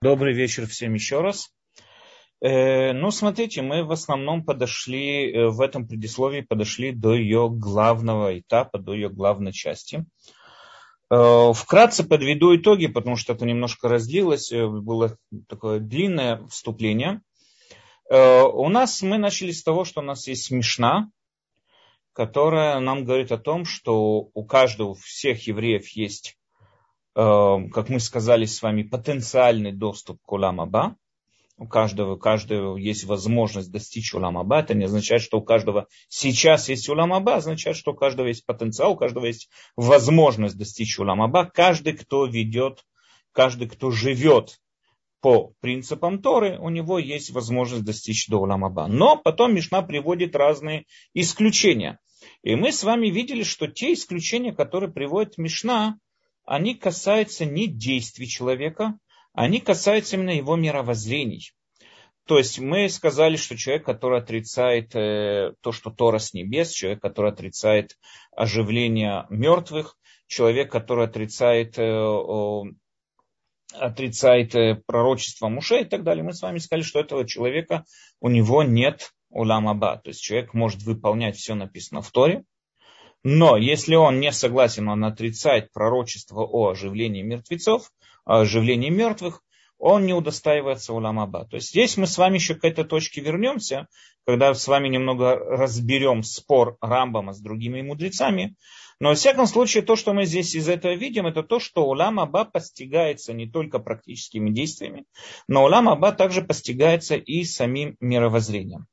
Добрый вечер всем еще раз. Э, ну, смотрите, мы в основном подошли, э, в этом предисловии подошли до ее главного этапа, до ее главной части. Э, вкратце подведу итоги, потому что это немножко разделилось, было такое длинное вступление. У нас мы начали с того, что у нас есть смешна, которая нам говорит о том, что у каждого, у всех евреев есть как мы сказали с вами, потенциальный доступ к Уламаба. У каждого, у каждого есть возможность достичь Уламаба. Это не означает, что у каждого сейчас есть Уламаба, означает, что у каждого есть потенциал, у каждого есть возможность достичь Уламаба. Каждый, кто ведет, каждый, кто живет по принципам Торы, у него есть возможность достичь до Уламаба. Но потом Мишна приводит разные исключения. И мы с вами видели, что те исключения, которые приводит Мишна, они касаются не действий человека, они касаются именно его мировоззрений. То есть мы сказали, что человек, который отрицает э, то, что Тора с небес, человек, который отрицает оживление мертвых, человек, который отрицает, э, отрицает э, пророчество Муше и так далее. Мы с вами сказали, что этого человека у него нет уламаба. То есть человек может выполнять все написано в Торе, но если он не согласен, он отрицает пророчество о оживлении мертвецов, о оживлении мертвых, он не удостаивается уламаба. То есть здесь мы с вами еще к этой точке вернемся, когда с вами немного разберем спор Рамбама с другими мудрецами. Но, во всяком случае, то, что мы здесь из этого видим, это то, что улам Аба постигается не только практическими действиями, но улам Аба также постигается и самим мировоззрением.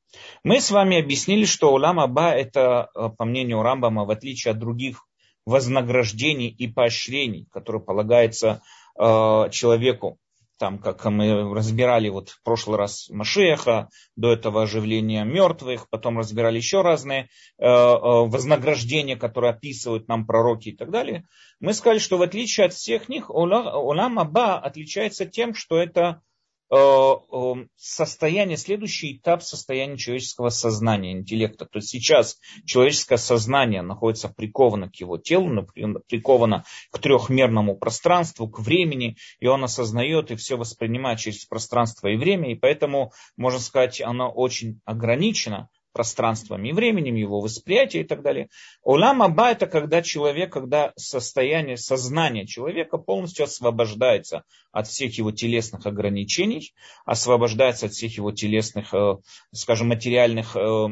Мы с вами объяснили, что улам Аба это, э, по мнению Рамбама, в отличие от других вознаграждений и поощрений, которые полагаются э, человеку там, как мы разбирали вот в прошлый раз Машеха, до этого оживления мертвых, потом разбирали еще разные э, э, вознаграждения, которые описывают нам пророки и так далее, мы сказали, что в отличие от всех них, Улам Аба отличается тем, что это состояние, следующий этап состояния человеческого сознания, интеллекта. То есть сейчас человеческое сознание находится приковано к его телу, приковано к трехмерному пространству, к времени, и он осознает и все воспринимает через пространство и время, и поэтому, можно сказать, оно очень ограничено пространством и временем, его восприятие и так далее. Улам Аба это когда человек, когда состояние, сознание человека полностью освобождается от всех его телесных ограничений, освобождается от всех его телесных, э, скажем, материальных э,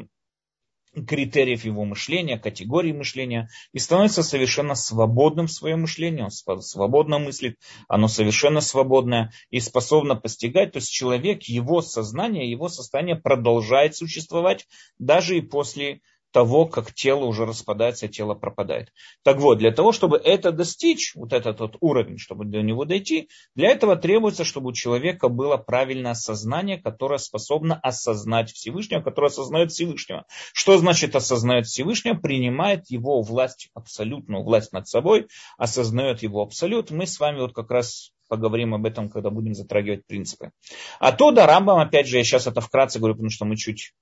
критериев его мышления, категорий мышления, и становится совершенно свободным в своем мышлении, он свободно мыслит, оно совершенно свободное и способно постигать, то есть человек, его сознание, его состояние продолжает существовать даже и после того, как тело уже распадается, тело пропадает. Так вот, для того, чтобы это достичь, вот этот вот уровень, чтобы до него дойти, для этого требуется, чтобы у человека было правильное сознание, которое способно осознать Всевышнего, которое осознает Всевышнего. Что значит осознает Всевышнего? Принимает его власть, абсолютную власть над собой, осознает его абсолют. Мы с вами вот как раз поговорим об этом, когда будем затрагивать принципы. Оттуда Рамбам, опять же, я сейчас это вкратце говорю, потому что мы чуть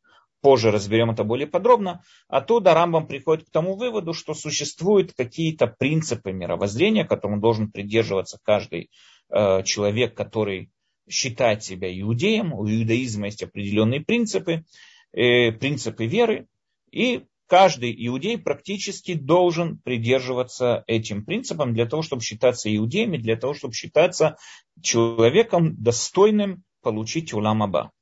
позже разберем это более подробно, оттуда Рамбам приходит к тому выводу, что существуют какие-то принципы мировоззрения, которым должен придерживаться каждый э, человек, который считает себя иудеем. У иудаизма есть определенные принципы, э, принципы веры, и каждый иудей практически должен придерживаться этим принципам для того, чтобы считаться иудеем и для того, чтобы считаться человеком достойным получить уламаба.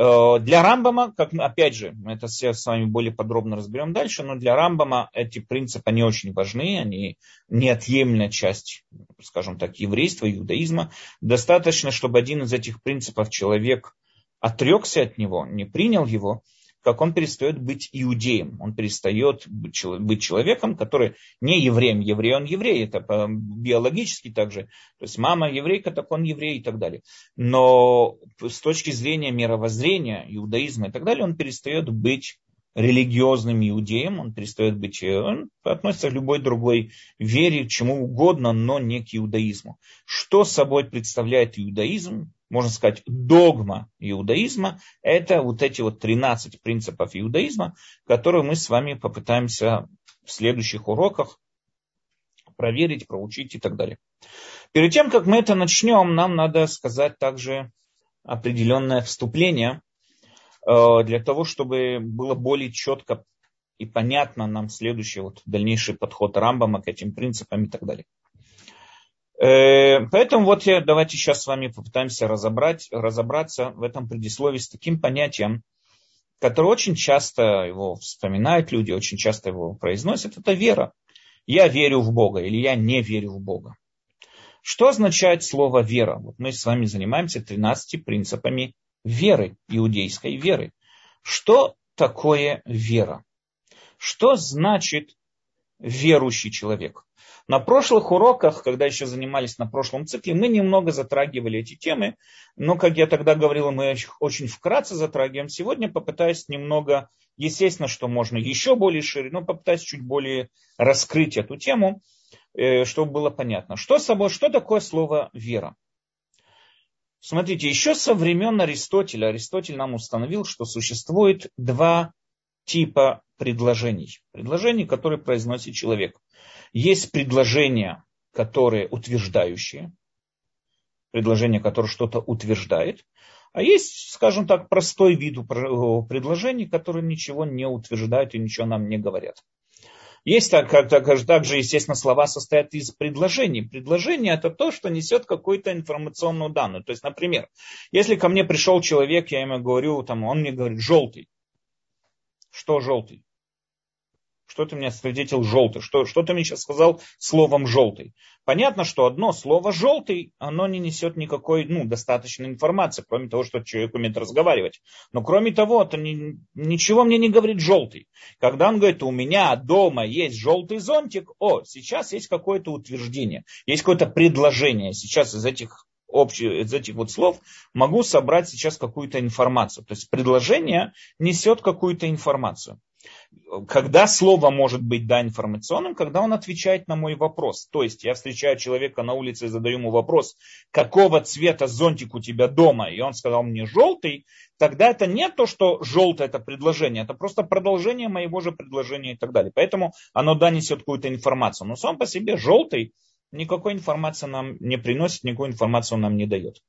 Э, для Рамбама, как опять же, мы это все с вами более подробно разберем дальше, но для Рамбама эти принципы, они очень важны, они неотъемлемая часть, скажем так, еврейства, иудаизма. Достаточно, чтобы один из этих принципов человек отрекся от него, не принял его, как он перестает быть иудеем. Он перестает быть человеком, который не евреем. Еврей он еврей, это биологически также. То есть мама еврейка, так он еврей и так далее. Но с точки зрения мировоззрения, иудаизма и так далее, он перестает быть религиозным иудеем, он перестает быть, э, он относится к любой другой вере, чему угодно, но не к иудаизму. Что собой представляет иудаизм? Можно сказать, догма иудаизма, это вот эти вот 13 принципов иудаизма, которые мы с вами попытаемся в следующих уроках проверить, проучить и так далее. Перед тем, как мы это начнем, нам надо сказать также определенное вступление э, для того, чтобы было более четко и понятно нам следующий вот дальнейший подход Рамбама к этим принципам и так далее. Э, поэтому вот я, давайте сейчас с вами попытаемся разобрать, разобраться в этом предисловии с таким понятием, которое очень часто его вспоминают люди, очень часто его произносят, это вера. Я верю в Бога или я не верю в Бога. Что означает слово вера? Вот мы с вами занимаемся 13 принципами веры, иудейской веры. Что такое вера? Что значит верующий человек? На прошлых уроках, когда еще занимались на прошлом цикле, мы немного затрагивали эти темы, но, как я тогда говорил, мы очень вкратце затрагиваем. Сегодня попытаюсь немного, естественно, что можно еще более шире, но попытаюсь чуть более раскрыть эту тему, э, чтобы было понятно. Что, собой, что такое слово вера? Смотрите, еще со времен Аристотеля, Аристотель нам установил, что существует два типа предложений. Предложений, которые произносит человек. Есть предложения, которые утверждающие, предложение, которое что-то утверждает, а есть, скажем так, простой вид предложений, которые ничего не утверждают и ничего нам не говорят. Есть так, как, так, также, естественно, слова состоят из предложений. Предложение это то, что несет какую-то информационную данную. То есть, например, если ко мне пришел человек, я ему говорю, там, он мне говорит желтый. Что желтый? Что ты мне свидетель желтый? Что, что ты мне сейчас сказал словом желтый? Понятно, что одно слово желтый, оно не несет никакой, ну, достаточной информации, кроме того, что человек умеет разговаривать. Но кроме того, это не, ничего мне не говорит желтый. Когда он говорит, у меня дома есть желтый зонтик, о, сейчас есть какое-то утверждение, есть какое-то предложение. Сейчас из этих общих, из этих вот слов могу собрать сейчас какую-то информацию. То есть предложение несет какую-то информацию когда слово может быть да информационным, когда он отвечает на мой вопрос. То есть я встречаю человека на улице и задаю ему вопрос, какого цвета зонтик у тебя дома, и он сказал мне желтый, тогда это не то, что желтое это предложение, это просто продолжение моего же предложения и так далее. Поэтому оно да несет какую-то информацию. Но сам по себе желтый никакой информации нам не приносит, никакую информацию нам не дает.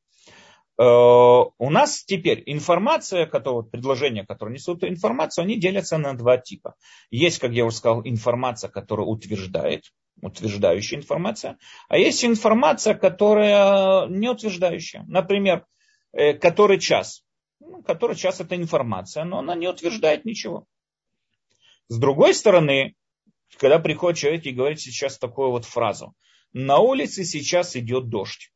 Э, у нас теперь информация, которая, предложения, которые несут информацию, они делятся на два типа. Есть, как я уже сказал, информация, которая утверждает, утверждающая информация, а есть информация, которая не утверждающая. Например, э, который час. Ну, который час это информация, но она не утверждает ничего. С другой стороны, когда приходит человек и говорит сейчас такую вот фразу. На улице сейчас идет дождь.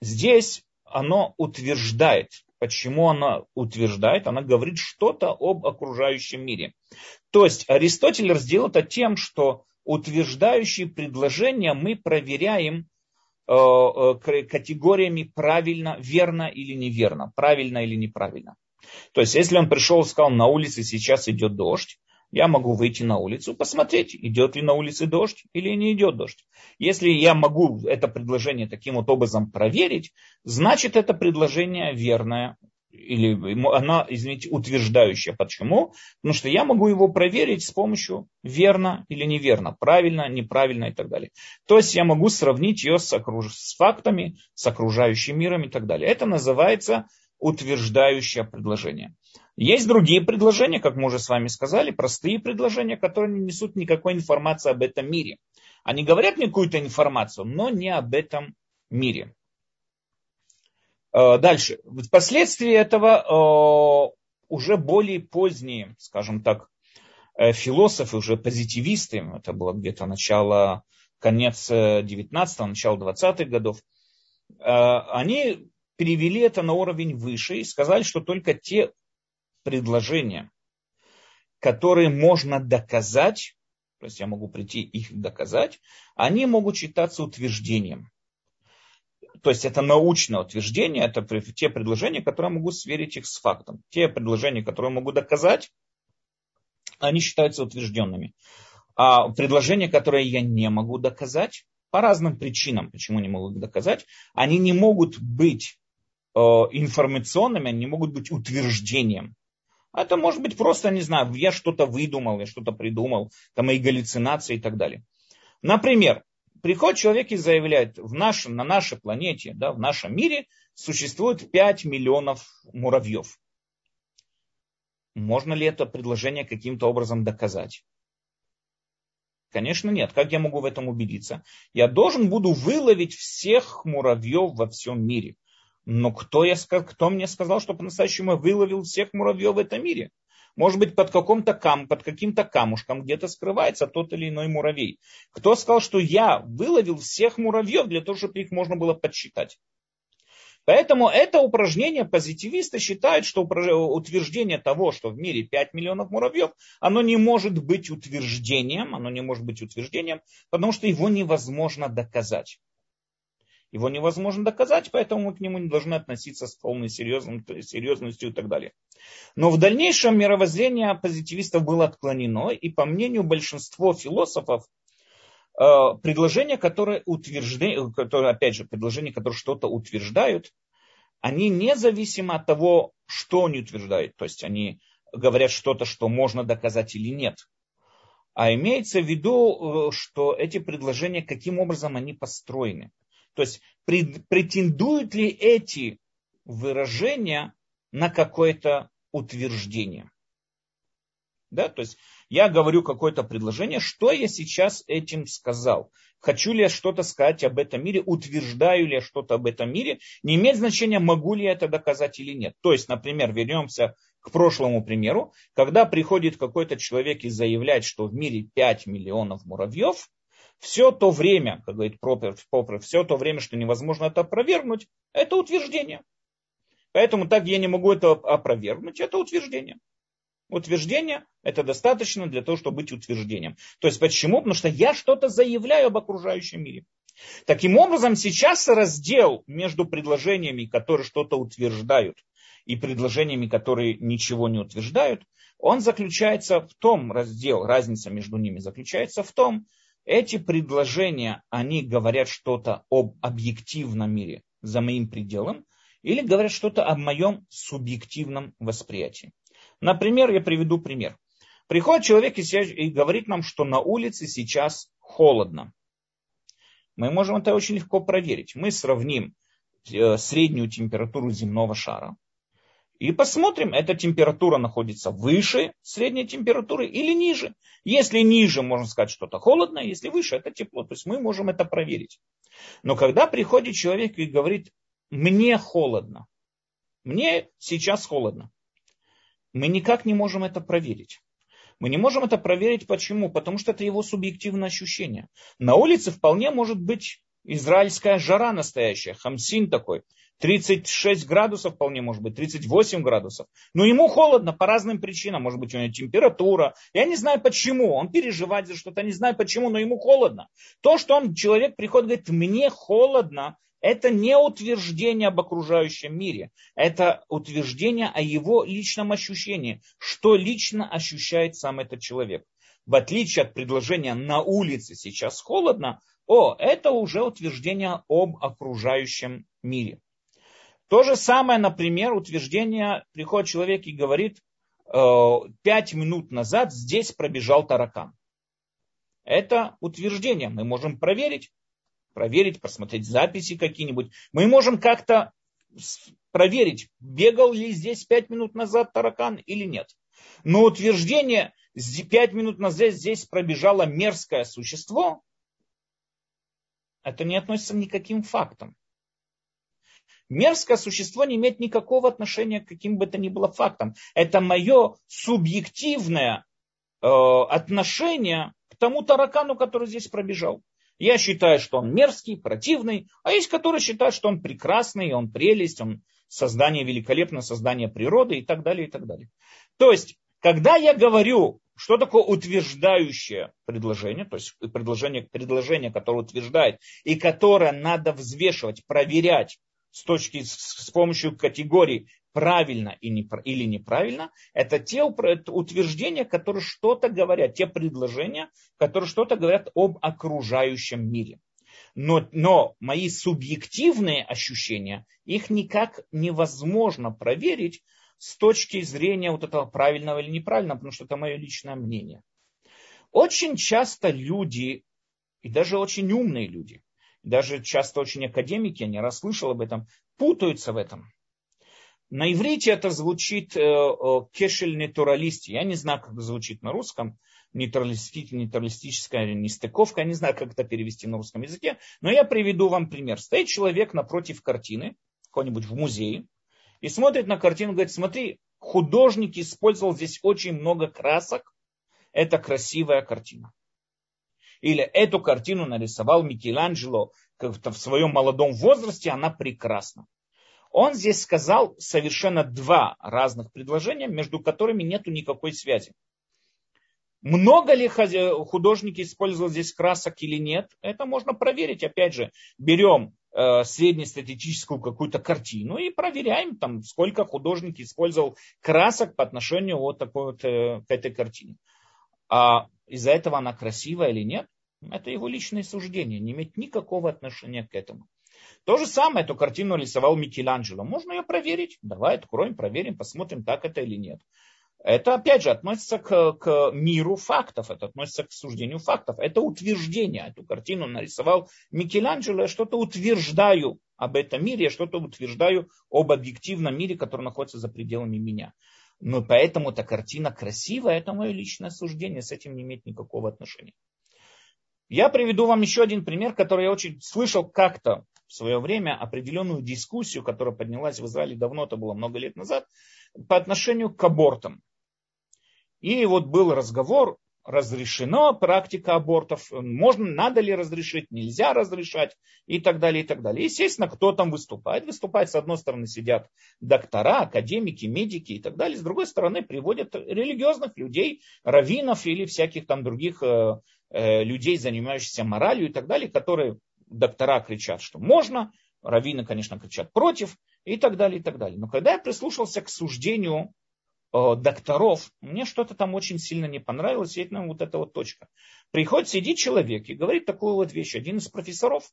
Здесь оно утверждает. Почему оно утверждает? Она говорит что-то об окружающем мире. То есть Аристотель разделил это тем, что утверждающие предложения мы проверяем э, э, категориями правильно, верно или неверно, правильно или неправильно. То есть, если он пришел и сказал, на улице сейчас идет дождь, я могу выйти на улицу, посмотреть, идет ли на улице дождь или не идет дождь. Если я могу это предложение таким вот образом проверить, значит это предложение верное или она, извините, утверждающая. Почему? Потому что я могу его проверить с помощью верно или неверно, правильно, неправильно и так далее. То есть я могу сравнить ее с, окруж... с фактами, с окружающим миром и так далее. Это называется утверждающее предложение. Есть другие предложения, как мы уже с вами сказали, простые предложения, которые не несут никакой информации об этом мире. Они говорят мне какую-то информацию, но не об этом мире. Э, дальше. Впоследствии этого э, уже более поздние, скажем так, э, философы, уже позитивисты, это было где-то начало, конец 19-го, начало 20-х годов, они перевели это на уровень выше и сказали, что только те предложения, которые можно доказать, то есть я могу прийти их доказать, они могут считаться утверждением. То есть это научное утверждение, это те предложения, которые могу сверить их с фактом. Те предложения, которые могу доказать, они считаются утвержденными. А предложения, которые я не могу доказать, по разным причинам, почему не могу доказать, они не могут быть э, информационными, они не могут быть утверждением. Это может быть просто, не знаю, я что-то выдумал, я что-то придумал, это мои галлюцинации и так далее. Например, приходит человек и заявляет, в нашем, на нашей планете, да, в нашем мире существует 5 миллионов муравьев. Можно ли это предложение каким-то образом доказать? Конечно, нет. Как я могу в этом убедиться? Я должен буду выловить всех муравьев во всем мире. Но кто, я, кто мне сказал, что по-настоящему выловил всех муравьев в этом мире? Может быть, под, каком-то кам, под каким-то камушком где-то скрывается тот или иной муравей. Кто сказал, что я выловил всех муравьев для того, чтобы их можно было подсчитать? Поэтому это упражнение позитивисты считают, что утверждение того, что в мире 5 миллионов муравьев, оно не может быть утверждением, оно не может быть утверждением, потому что его невозможно доказать. Его невозможно доказать, поэтому мы к нему не должны относиться с полной серьезностью и так далее. Но в дальнейшем мировоззрение позитивистов было отклонено, и по мнению большинства философов, э, предложения, которые утверждают, которые, опять же, предложения, которые что-то утверждают, они независимо от того, что они утверждают, то есть они говорят что-то, что можно доказать или нет, а имеется в виду, э, что эти предложения, каким образом они построены. То есть претендуют ли эти выражения на какое-то утверждение. Да, то есть я говорю какое-то предложение, что я сейчас этим сказал. Хочу ли я что-то сказать об этом мире, утверждаю ли я что-то об этом мире, не имеет значения, могу ли я это доказать или нет. То есть, например, вернемся к прошлому примеру, когда приходит какой-то человек и заявляет, что в мире 5 миллионов муравьев, все то время, как говорит Попер, все то время, что невозможно это опровергнуть, это утверждение. Поэтому так я не могу это опровергнуть, это утверждение. Утверждение – это достаточно для того, чтобы быть утверждением. То есть почему? Потому что я что-то заявляю об окружающем мире. Таким образом, сейчас раздел между предложениями, которые что-то утверждают, и предложениями, которые ничего не утверждают, он заключается в том, раздел, разница между ними заключается в том, эти предложения, они говорят что-то об объективном мире за моим пределом, или говорят что-то о моем субъективном восприятии. Например, я приведу пример. Приходит человек и говорит нам, что на улице сейчас холодно. Мы можем это очень легко проверить. Мы сравним э, среднюю температуру земного шара и посмотрим, эта температура находится выше средней температуры или ниже. Если ниже, можно сказать, что-то холодно, если выше, это тепло. То есть мы можем это проверить. Но когда приходит человек и говорит, мне холодно, мне сейчас холодно, мы никак не можем это проверить. Мы не можем это проверить. Почему? Потому что это его субъективное ощущение. На улице вполне может быть израильская жара настоящая, хамсин такой. 36 градусов вполне может быть, 38 градусов. Но ему холодно по разным причинам. Может быть, у него температура. Я не знаю почему. Он переживает за что-то, не знаю почему, но ему холодно. То, что он, человек приходит говорит, мне холодно, это не утверждение об окружающем мире. Это утверждение о его личном ощущении. Что лично ощущает сам этот человек. В отличие от предложения на улице сейчас холодно, о, это уже утверждение об окружающем мире. То же самое, например, утверждение, приходит человек и говорит, «Э, пять минут назад здесь пробежал таракан. Это утверждение. Мы можем проверить, проверить, посмотреть записи какие-нибудь. Мы можем как-то проверить, бегал ли здесь пять минут назад таракан или нет. Но утверждение, пять минут назад здесь пробежало мерзкое существо, это не относится к каким фактам. Мерзкое существо не имеет никакого отношения к каким бы то ни было фактам. Это мое субъективное э, отношение к тому таракану, который здесь пробежал. Я считаю, что он мерзкий, противный, а есть, которые считают, что он прекрасный, он прелесть, он создание великолепное, создание природы и так далее, и так далее. То есть, когда я говорю, что такое утверждающее предложение, то есть предложение, предложение, которое утверждает и которое надо взвешивать, проверять, с, точки, с помощью категорий правильно или неправильно, это те утверждения, которые что-то говорят, те предложения, которые что-то говорят об окружающем мире. Но, но мои субъективные ощущения, их никак невозможно проверить с точки зрения вот этого правильного или неправильного, потому что это мое личное мнение. Очень часто люди и даже очень умные люди, даже часто очень академики, я не раз слышал об этом, путаются в этом. На иврите это звучит э, кешель натуралисти. Я не знаю, как звучит на русском. Нейтралистическая нестыковка. Я не знаю, как это перевести на русском языке. Но я приведу вам пример. Стоит человек напротив картины, какой-нибудь в музее, и смотрит на картину говорит, смотри, художник использовал здесь очень много красок. Это красивая картина. Или эту картину нарисовал Микеланджело как-то в своем молодом возрасте, она прекрасна. Он здесь сказал совершенно два разных предложения, между которыми нет никакой связи. Много ли художники использовали здесь красок или нет, это можно проверить. Опять же, берем э, среднестатистическую какую-то картину и проверяем, там, сколько художник использовал красок по отношению вот такой вот, э, к этой картине. А из-за этого она красивая или нет, это его личное суждение, не имеет никакого отношения к этому. То же самое эту картину рисовал Микеланджело. Можно ее проверить. Давай откроем, проверим, посмотрим, так это или нет. Это, опять же, относится к, к миру фактов, это относится к суждению фактов. Это утверждение. Эту картину нарисовал Микеланджело. Я что-то утверждаю об этом мире, я что-то утверждаю об объективном мире, который находится за пределами меня. Но поэтому эта картина красивая, это мое личное суждение, с этим не имеет никакого отношения. Я приведу вам еще один пример, который я очень слышал как-то в свое время определенную дискуссию, которая поднялась в Израиле давно, это было много лет назад, по отношению к абортам. И вот был разговор, разрешено практика абортов, можно, надо ли разрешить, нельзя разрешать и так далее, и так далее. Естественно, кто там выступает? Выступает, с одной стороны, сидят доктора, академики, медики и так далее, с другой стороны, приводят религиозных людей, раввинов или всяких там других э, э, людей, занимающихся моралью и так далее, которые доктора кричат, что можно, раввины, конечно, кричат против и так далее, и так далее. Но когда я прислушался к суждению докторов, мне что-то там очень сильно не понравилось, и это вот эта вот точка. Приходит, сидит человек и говорит такую вот вещь, один из профессоров,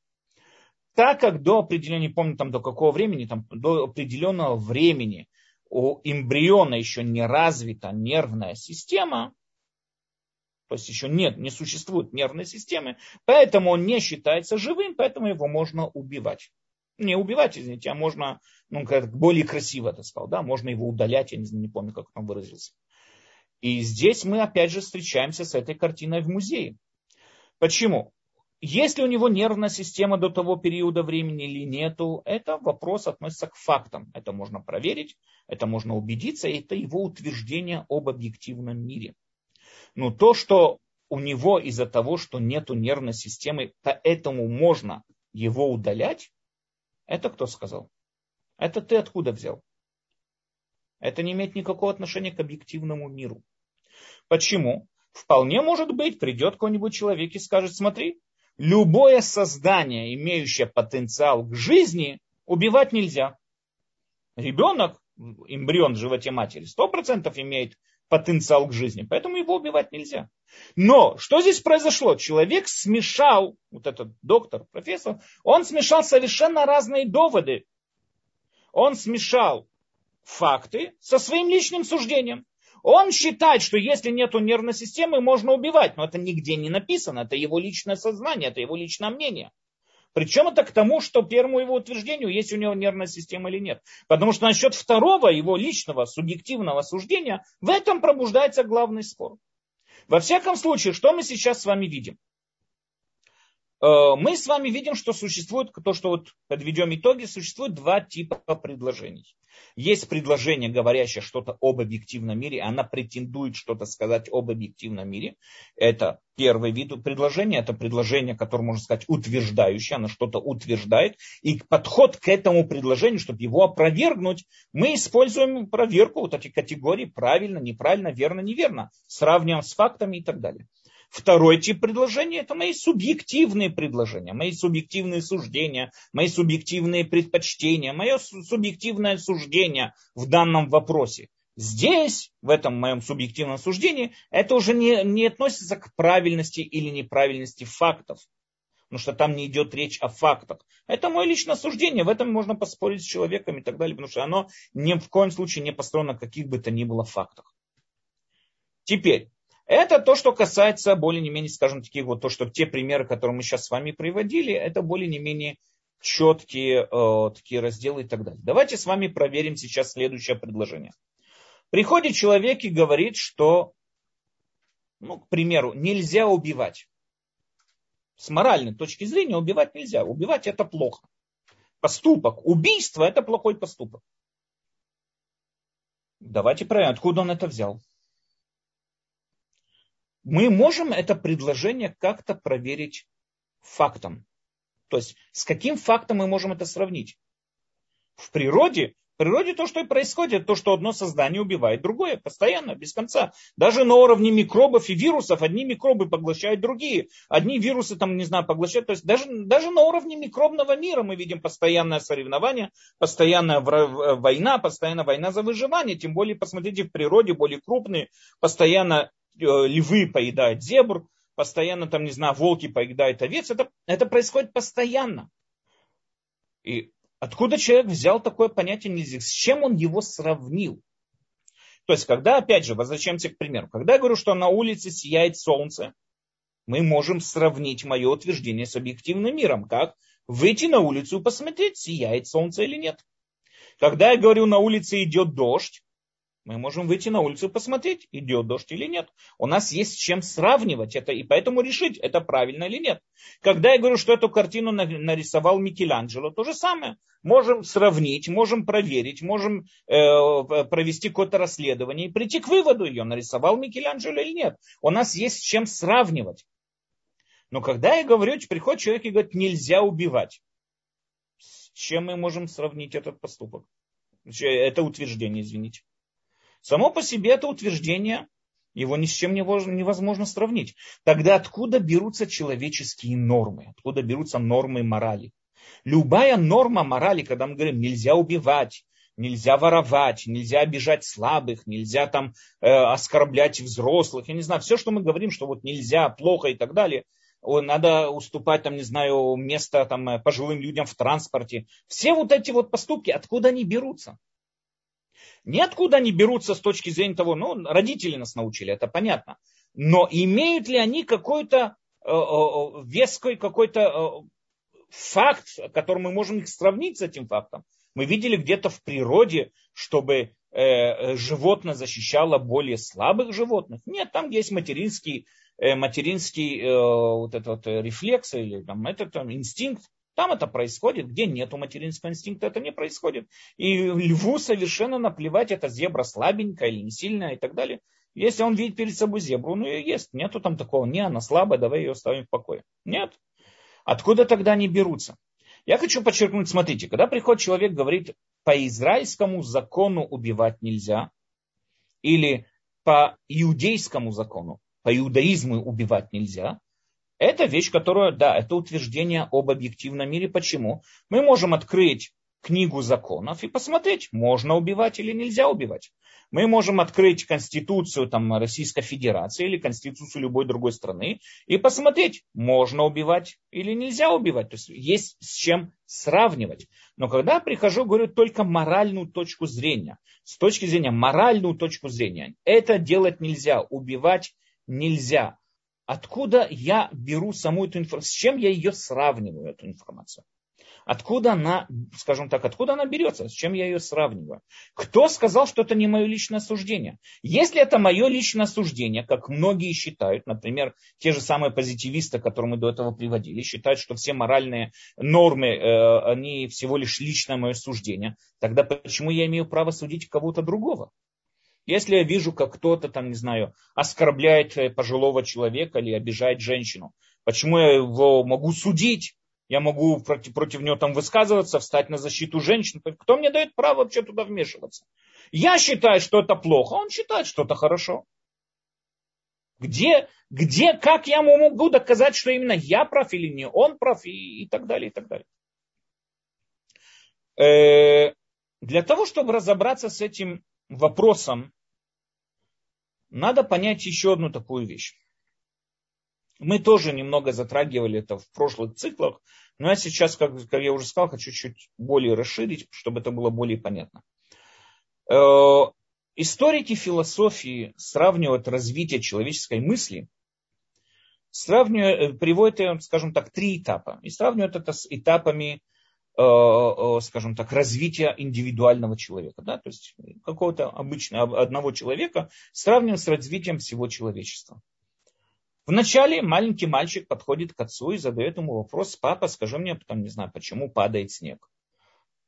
так как до определенного, не помню там до какого времени, там до определенного времени у эмбриона еще не развита нервная система, то есть еще нет, не существует нервной системы, поэтому он не считается живым, поэтому его можно убивать. Не убивать, извините, а можно, ну, как более красиво это сказал, да, можно его удалять, я не, не помню, как он выразился. И здесь мы опять же встречаемся с этой картиной в музее. Почему? Если у него нервная система до того периода времени или нету, это вопрос относится к фактам. Это можно проверить, это можно убедиться, и это его утверждение об объективном мире. Но то, что у него из-за того, что нету нервной системы, поэтому можно его удалять, это кто сказал? Это ты откуда взял? Это не имеет никакого отношения к объективному миру. Почему? Вполне может быть, придет какой-нибудь человек и скажет, смотри, любое создание, имеющее потенциал к жизни, убивать нельзя. Ребенок, эмбрион в животе матери, сто процентов имеет потенциал к жизни, поэтому его убивать нельзя. Но что здесь произошло? Человек смешал, вот этот доктор, профессор, он смешал совершенно разные доводы. Он смешал факты со своим личным суждением. Он считает, что если нет нервной системы, можно убивать. Но это нигде не написано. Это его личное сознание, это его личное мнение. Причем это к тому, что первому его утверждению, есть у него нервная система или нет. Потому что насчет второго его личного субъективного суждения, в этом пробуждается главный спор. Во всяком случае, что мы сейчас с вами видим? Э, мы с вами видим, что существует, то, что вот подведем итоги, существует два типа предложений. Есть предложение, говорящее что-то об объективном мире, она претендует что-то сказать об объективном мире. Это первый вид предложения, это предложение, которое, можно сказать, утверждающее, оно что-то утверждает. И подход к этому предложению, чтобы его опровергнуть, мы используем проверку вот эти категории правильно, неправильно, верно, неверно, сравниваем с фактами и так далее. Второй тип предложения – это мои субъективные предложения, мои субъективные суждения, мои субъективные предпочтения, мое субъективное суждение в данном вопросе. Здесь, в этом моем субъективном суждении, это уже не, не относится к правильности или неправильности фактов. Потому что там не идет речь о фактах. Это мое личное суждение. В этом можно поспорить с человеком и так далее. Потому что оно ни в коем случае не построено каких бы то ни было фактах. Теперь, Это то, что касается более-менее, скажем, таких вот, то, что те примеры, которые мы сейчас с вами приводили, это более-менее четкие э, такие разделы и так далее. Давайте с вами проверим сейчас следующее предложение. Приходит человек и говорит, что, ну, к примеру, нельзя убивать. С моральной точки зрения убивать нельзя. Убивать это плохо. Поступок. Убийство это плохой поступок. Давайте проверим, откуда он это взял мы можем это предложение как-то проверить фактом. То есть с каким фактом мы можем это сравнить? В природе, в природе то, что и происходит, то, что одно создание убивает другое, постоянно, без конца. Даже на уровне микробов и вирусов одни микробы поглощают другие. Одни вирусы там, не знаю, поглощают. То есть даже, даже на уровне микробного мира мы видим постоянное соревнование, постоянная война, постоянная война за выживание. Тем более, посмотрите, в природе более крупные, постоянно Э, львы поедают зебр, постоянно там, не знаю, волки поедают овец. Это, это происходит постоянно. И откуда человек взял такое понятие нельзя? С чем он его сравнил? То есть, когда, опять же, возвращаемся к примеру, когда я говорю, что на улице сияет солнце, мы можем сравнить мое утверждение с объективным миром. Как? Выйти на улицу и посмотреть, сияет солнце или нет. Когда я говорю, на улице идет дождь, мы можем выйти на улицу и посмотреть, идет дождь или нет. У нас есть с чем сравнивать это, и поэтому решить, это правильно или нет. Когда я говорю, что эту картину нарисовал Микеланджело, то же самое. Можем сравнить, можем проверить, можем э, провести какое-то расследование и прийти к выводу, ее нарисовал Микеланджело или нет. У нас есть с чем сравнивать. Но когда я говорю, приходит человек и говорит, нельзя убивать. С чем мы можем сравнить этот поступок? Это утверждение, извините. Само по себе это утверждение, его ни с чем невозможно сравнить. Тогда откуда берутся человеческие нормы? Откуда берутся нормы морали? Любая норма морали, когда мы говорим, нельзя убивать, нельзя воровать, нельзя обижать слабых, нельзя там э, оскорблять взрослых, я не знаю, все, что мы говорим, что вот нельзя, плохо и так далее, надо уступать, там, не знаю, место там, э, пожилым людям в транспорте. Все вот эти вот поступки, откуда они берутся? Ниоткуда они берутся с точки зрения того, ну, родители нас научили, это понятно. Но имеют ли они какой-то э, э, веской, какой-то э, факт, который мы можем их сравнить с этим фактом? Мы видели где-то в природе, чтобы э, животное защищало более слабых животных. Нет, там есть материнский, э, материнский э, вот этот рефлекс или там, этот там, инстинкт, там это происходит, где нету материнского инстинкта, это не происходит. И льву совершенно наплевать, это зебра слабенькая или не сильная и так далее. Если он видит перед собой зебру, он ее ест. Нету там такого, не, она слабая, давай ее оставим в покое. Нет. Откуда тогда они берутся? Я хочу подчеркнуть, смотрите, когда приходит человек, говорит, по израильскому закону убивать нельзя, или по иудейскому закону, по иудаизму убивать нельзя, это вещь, которая, да, это утверждение об объективном мире. Почему? Мы можем открыть книгу законов и посмотреть, можно убивать или нельзя убивать. Мы можем открыть Конституцию там, Российской Федерации или Конституцию любой другой страны и посмотреть, можно убивать или нельзя убивать. То есть есть с чем сравнивать. Но когда прихожу, говорю только моральную точку зрения. С точки зрения моральную точку зрения. Это делать нельзя, убивать нельзя откуда я беру саму эту информацию, с чем я ее сравниваю, эту информацию. Откуда она, скажем так, откуда она берется, с чем я ее сравниваю. Кто сказал, что это не мое личное суждение? Если это мое личное суждение, как многие считают, например, те же самые позитивисты, которые мы до этого приводили, считают, что все моральные нормы, э, они всего лишь личное мое суждение, тогда почему я имею право судить кого-то другого? Если я вижу, как кто-то там, не знаю, оскорбляет э, пожилого человека или обижает женщину, почему я его могу судить? Я могу против, против него там высказываться, встать на защиту женщин. Кто мне дает право вообще туда вмешиваться? Я считаю, что это плохо, он считает, что это хорошо. Где, где, как я могу доказать, что именно я прав или не он прав и, и так далее, и так далее. Э, для того, чтобы разобраться с этим вопросом, надо понять еще одну такую вещь. Мы тоже немного затрагивали это в прошлых циклах, но я сейчас, как, как я уже сказал, хочу чуть более расширить, чтобы это было более понятно. Э, историки философии сравнивают развитие человеческой мысли, сравнивают, приводят, скажем так, три этапа. И сравнивают это с этапами Э, э, скажем так, развития индивидуального человека, да, то есть какого-то обычного одного человека сравниваем с развитием всего человечества. Вначале маленький мальчик подходит к отцу и задает ему вопрос, папа, скажи мне, потом не знаю, почему падает снег.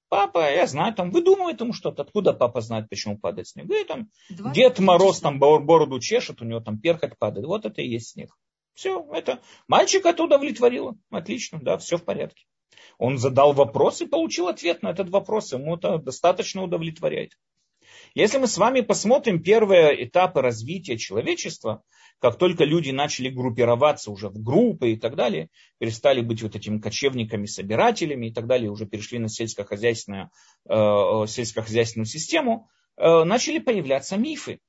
Папа, я знаю, там выдумывает ему что-то. Откуда папа знает, почему падает снег? И там Дед Мороз там бороду чешет, у него там перхоть падает. Вот это и есть снег. Все, это мальчик это удовлетворило. Отлично, да, все в порядке. Он задал вопрос и получил ответ на этот вопрос. Ему это достаточно удовлетворяет. Если мы с вами посмотрим первые этапы развития человечества, как только люди начали группироваться уже в группы и так далее, перестали быть вот этими кочевниками, собирателями и так далее, уже перешли на сельскохозяйственную, э, сельскохозяйственную систему, э, начали появляться мифы.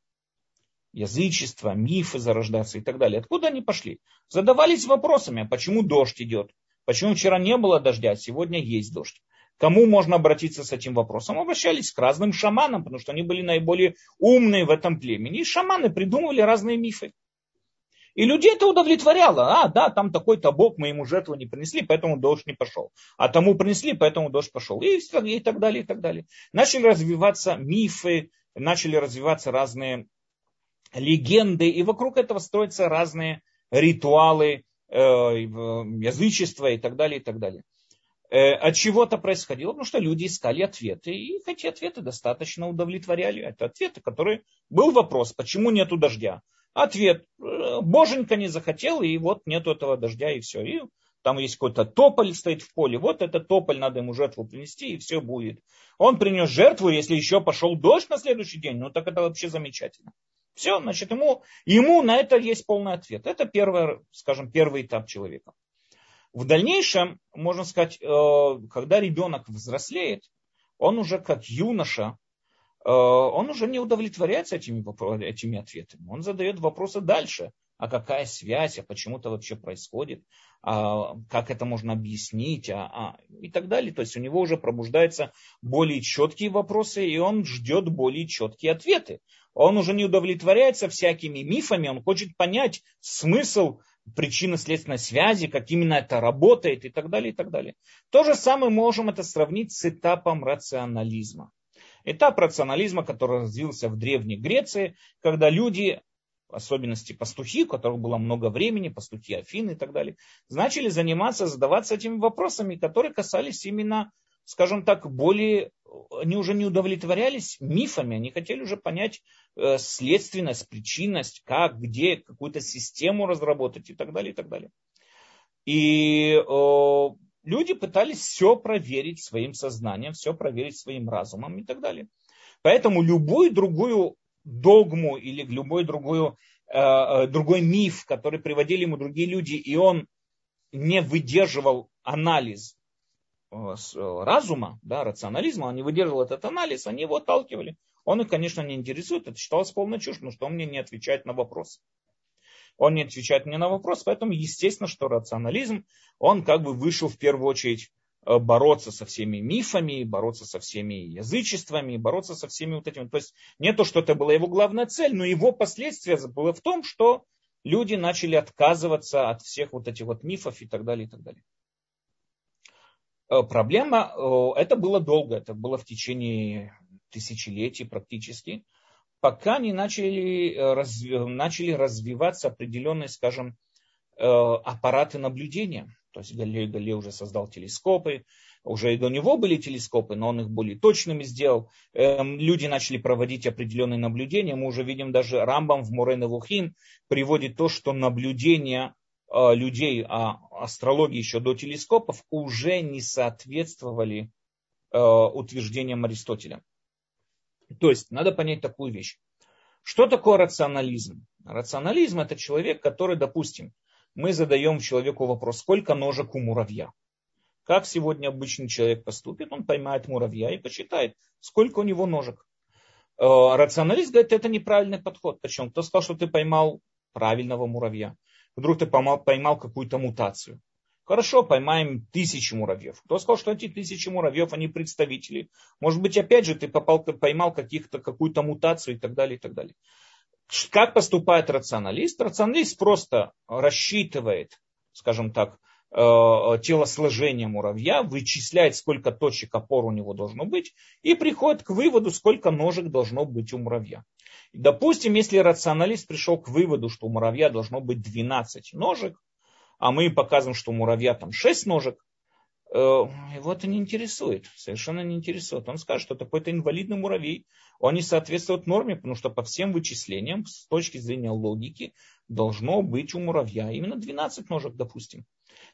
Язычество, мифы зарождаться и так далее. Откуда они пошли? Задавались вопросами, а почему дождь идет? Почему вчера не было дождя, а сегодня есть дождь? Кому можно обратиться с этим вопросом? Обращались к разным шаманам, потому что они были наиболее умные в этом племени. И шаманы придумывали разные мифы. И людей это удовлетворяло. А, да, там такой-то бог, мы ему жертву не принесли, поэтому дождь не пошел. А тому принесли, поэтому дождь пошел. И, и так далее, и так далее. Начали развиваться мифы, начали развиваться разные легенды, и вокруг этого строятся разные ритуалы, Э, язычества и так далее, и так далее. Э, от чего это происходило? Потому что люди искали ответы, и эти ответы достаточно удовлетворяли. Это ответы, которые... Был вопрос, почему нету дождя? Ответ, э, боженька не захотел, и вот нету этого дождя, и все. И там есть какой-то тополь стоит в поле, вот этот тополь, надо ему жертву принести, и все будет. Он принес жертву, если еще пошел дождь на следующий день, ну так это вообще замечательно. Все, значит, ему, ему на это есть полный ответ. Это первый, скажем, первый этап человека. В дальнейшем, можно сказать, э, когда ребенок взрослеет, он уже как юноша, э, он уже не удовлетворяется этими, этими ответами. Он задает вопросы дальше. А какая связь, а почему это вообще происходит, а как это можно объяснить, а, а, и так далее. То есть у него уже пробуждаются более четкие вопросы, и он ждет более четкие ответы он уже не удовлетворяется всякими мифами, он хочет понять смысл причинно-следственной связи, как именно это работает и так далее, и так далее. То же самое можем это сравнить с этапом рационализма. Этап рационализма, который развился в Древней Греции, когда люди, особенности пастухи, у которых было много времени, пастухи Афины и так далее, начали заниматься, задаваться этими вопросами, которые касались именно, скажем так, более они уже не удовлетворялись мифами, они хотели уже понять э, следственность, причинность, как, где, какую-то систему разработать и так далее, и так далее. И э, люди пытались все проверить своим сознанием, все проверить своим разумом и так далее. Поэтому любую другую догму или любой другую, э, э другой миф, который приводили ему другие люди, и он не выдерживал анализ Э, разума, да, рационализма, он не выдерживал этот анализ, они его отталкивали. Он их, конечно, не интересует, это считалось полной чушь, потому что он мне не отвечает на вопрос. Он не отвечает мне на вопрос, поэтому естественно, что рационализм, он как бы вышел в первую очередь бороться со всеми мифами, бороться со всеми язычествами, бороться со всеми вот этими. То есть не то, что это была его главная цель, но его последствия было в том, что люди начали отказываться от всех вот этих вот мифов и так далее, и так далее. Э, проблема, э, это было долго, это было в течение тысячелетий практически, пока не начали, э, разви, начали развиваться определенные, скажем, аппараты наблюдения. То есть Галилей, Галилей уже создал телескопы, уже и до него были телескопы, но он их более точными сделал. Эм, люди начали проводить определенные наблюдения. Мы уже видим даже Рамбам в Мурен Лухим приводит то, что наблюдения Э, людей о астрологии еще до телескопов уже не соответствовали э, утверждениям Аристотеля. То есть надо понять такую вещь. Что такое рационализм? Рационализм это человек, который, допустим, мы задаем человеку вопрос, сколько ножек у муравья. Как сегодня обычный человек поступит? Он поймает муравья и посчитает, сколько у него ножек. Э, рационалист говорит, это неправильный подход. Почему? Кто сказал, что ты поймал правильного муравья? вдруг ты поймал, поймал какую-то мутацию. Хорошо, поймаем тысячи муравьев. Кто сказал, что эти тысячи муравьев, они представители? Может быть, опять же, ты попал, поймал каких-то, какую-то мутацию и так далее, и так далее. Как поступает рационалист? Рационалист просто рассчитывает, скажем так, э, телосложение муравья, вычисляет, сколько точек опор у него должно быть, и приходит к выводу, сколько ножек должно быть у муравья. Допустим, если рационалист пришел к выводу, что у муравья должно быть 12 ножек, а мы показываем, что у муравья там 6 ножек, его это не интересует, совершенно не интересует. Он скажет, что такой-то инвалидный муравей, он не соответствует норме, потому что по всем вычислениям, с точки зрения логики, должно быть у муравья именно 12 ножек, допустим.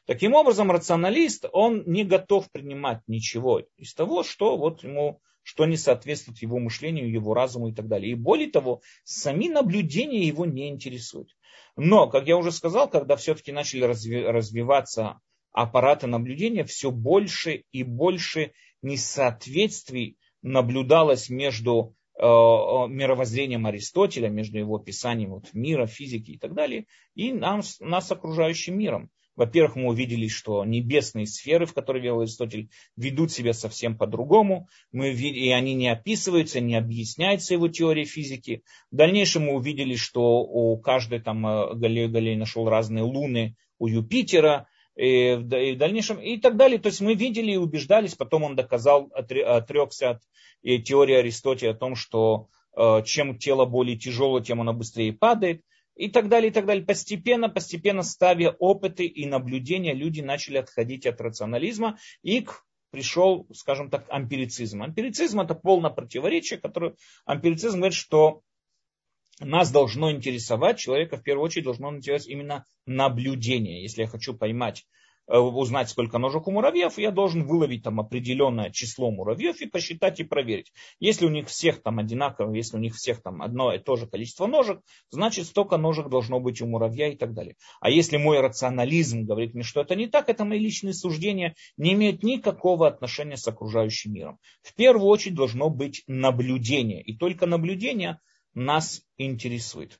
Таким образом, рационалист, он не готов принимать ничего из того, что вот ему что не соответствует его мышлению, его разуму и так далее. И более того, сами наблюдения его не интересуют. Но, как я уже сказал, когда все-таки начали развиваться аппараты наблюдения, все больше и больше несоответствий наблюдалось между э, мировоззрением Аристотеля, между его писанием вот, мира, физики и так далее, и нам, нас окружающим миром. Во-первых, мы увидели, что небесные сферы, в которые верил Аристотель, ведут себя совсем по-другому. Мы, и они не описываются, не объясняются его теорией физики. В дальнейшем мы увидели, что у каждой там э, Галилей, Галилей нашел разные луны у Юпитера, и в дальнейшем и так далее. То есть мы видели и убеждались, потом он доказал, отрекся от теории Аристотеля о том, что э, чем тело более тяжелое, тем оно быстрее падает и так далее, и так далее. Постепенно, постепенно ставя опыты и наблюдения, люди начали отходить от рационализма и к пришел, скажем так, ампирицизм. Ампирицизм это полное противоречие, которое ампирицизм говорит, что нас должно интересовать, человека в первую очередь должно интересовать именно наблюдение. Если я хочу поймать Э, узнать, сколько ножек у муравьев, я должен выловить там определенное число муравьев и посчитать и проверить. Если у них всех там одинаково, если у них всех там одно и то же количество ножек, значит столько ножек должно быть у муравья и так далее. А если мой рационализм говорит мне, что это не так, это мои личные суждения, не имеют никакого отношения с окружающим миром. В первую очередь должно быть наблюдение. И только наблюдение нас интересует.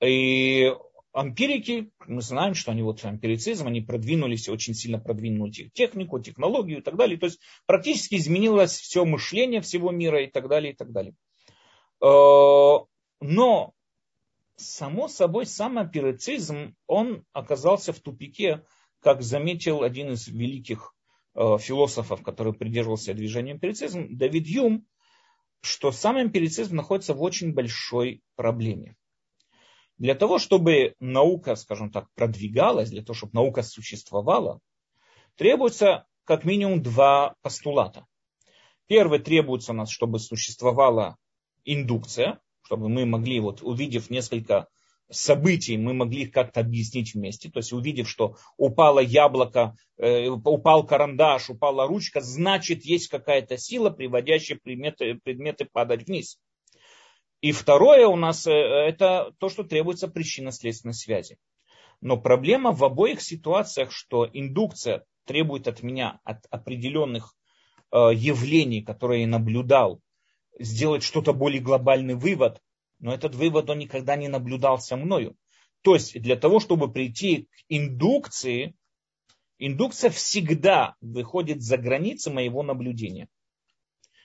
И Ампирики, мы знаем, что они вот ампирицизм, они продвинулись, очень сильно продвинули технику, технологию и так далее. То есть практически изменилось все мышление всего мира и так далее, и так далее. Э, но, само собой, сам ампирицизм, он оказался в тупике, как заметил один из великих э, философов, который придерживался движения эмпирицизм, Давид Юм, что сам эмпирицизм находится в очень большой проблеме. Для того, чтобы наука, скажем так, продвигалась, для того, чтобы наука существовала, требуется как минимум два постулата. Первый требуется у нас, чтобы существовала индукция, чтобы мы могли, вот увидев несколько событий, мы могли их как-то объяснить вместе. То есть увидев, что упало яблоко, э, упал карандаш, упала ручка, значит есть какая-то сила, приводящая предметы, предметы падать вниз. И второе у нас э, это то, что требуется причинно-следственной связи. Но проблема в обоих ситуациях, что индукция требует от меня от определенных э, явлений, которые я наблюдал, сделать что-то более глобальный вывод, но этот вывод он никогда не наблюдался мною. То есть для того, чтобы прийти к индукции, индукция всегда выходит за границы моего наблюдения.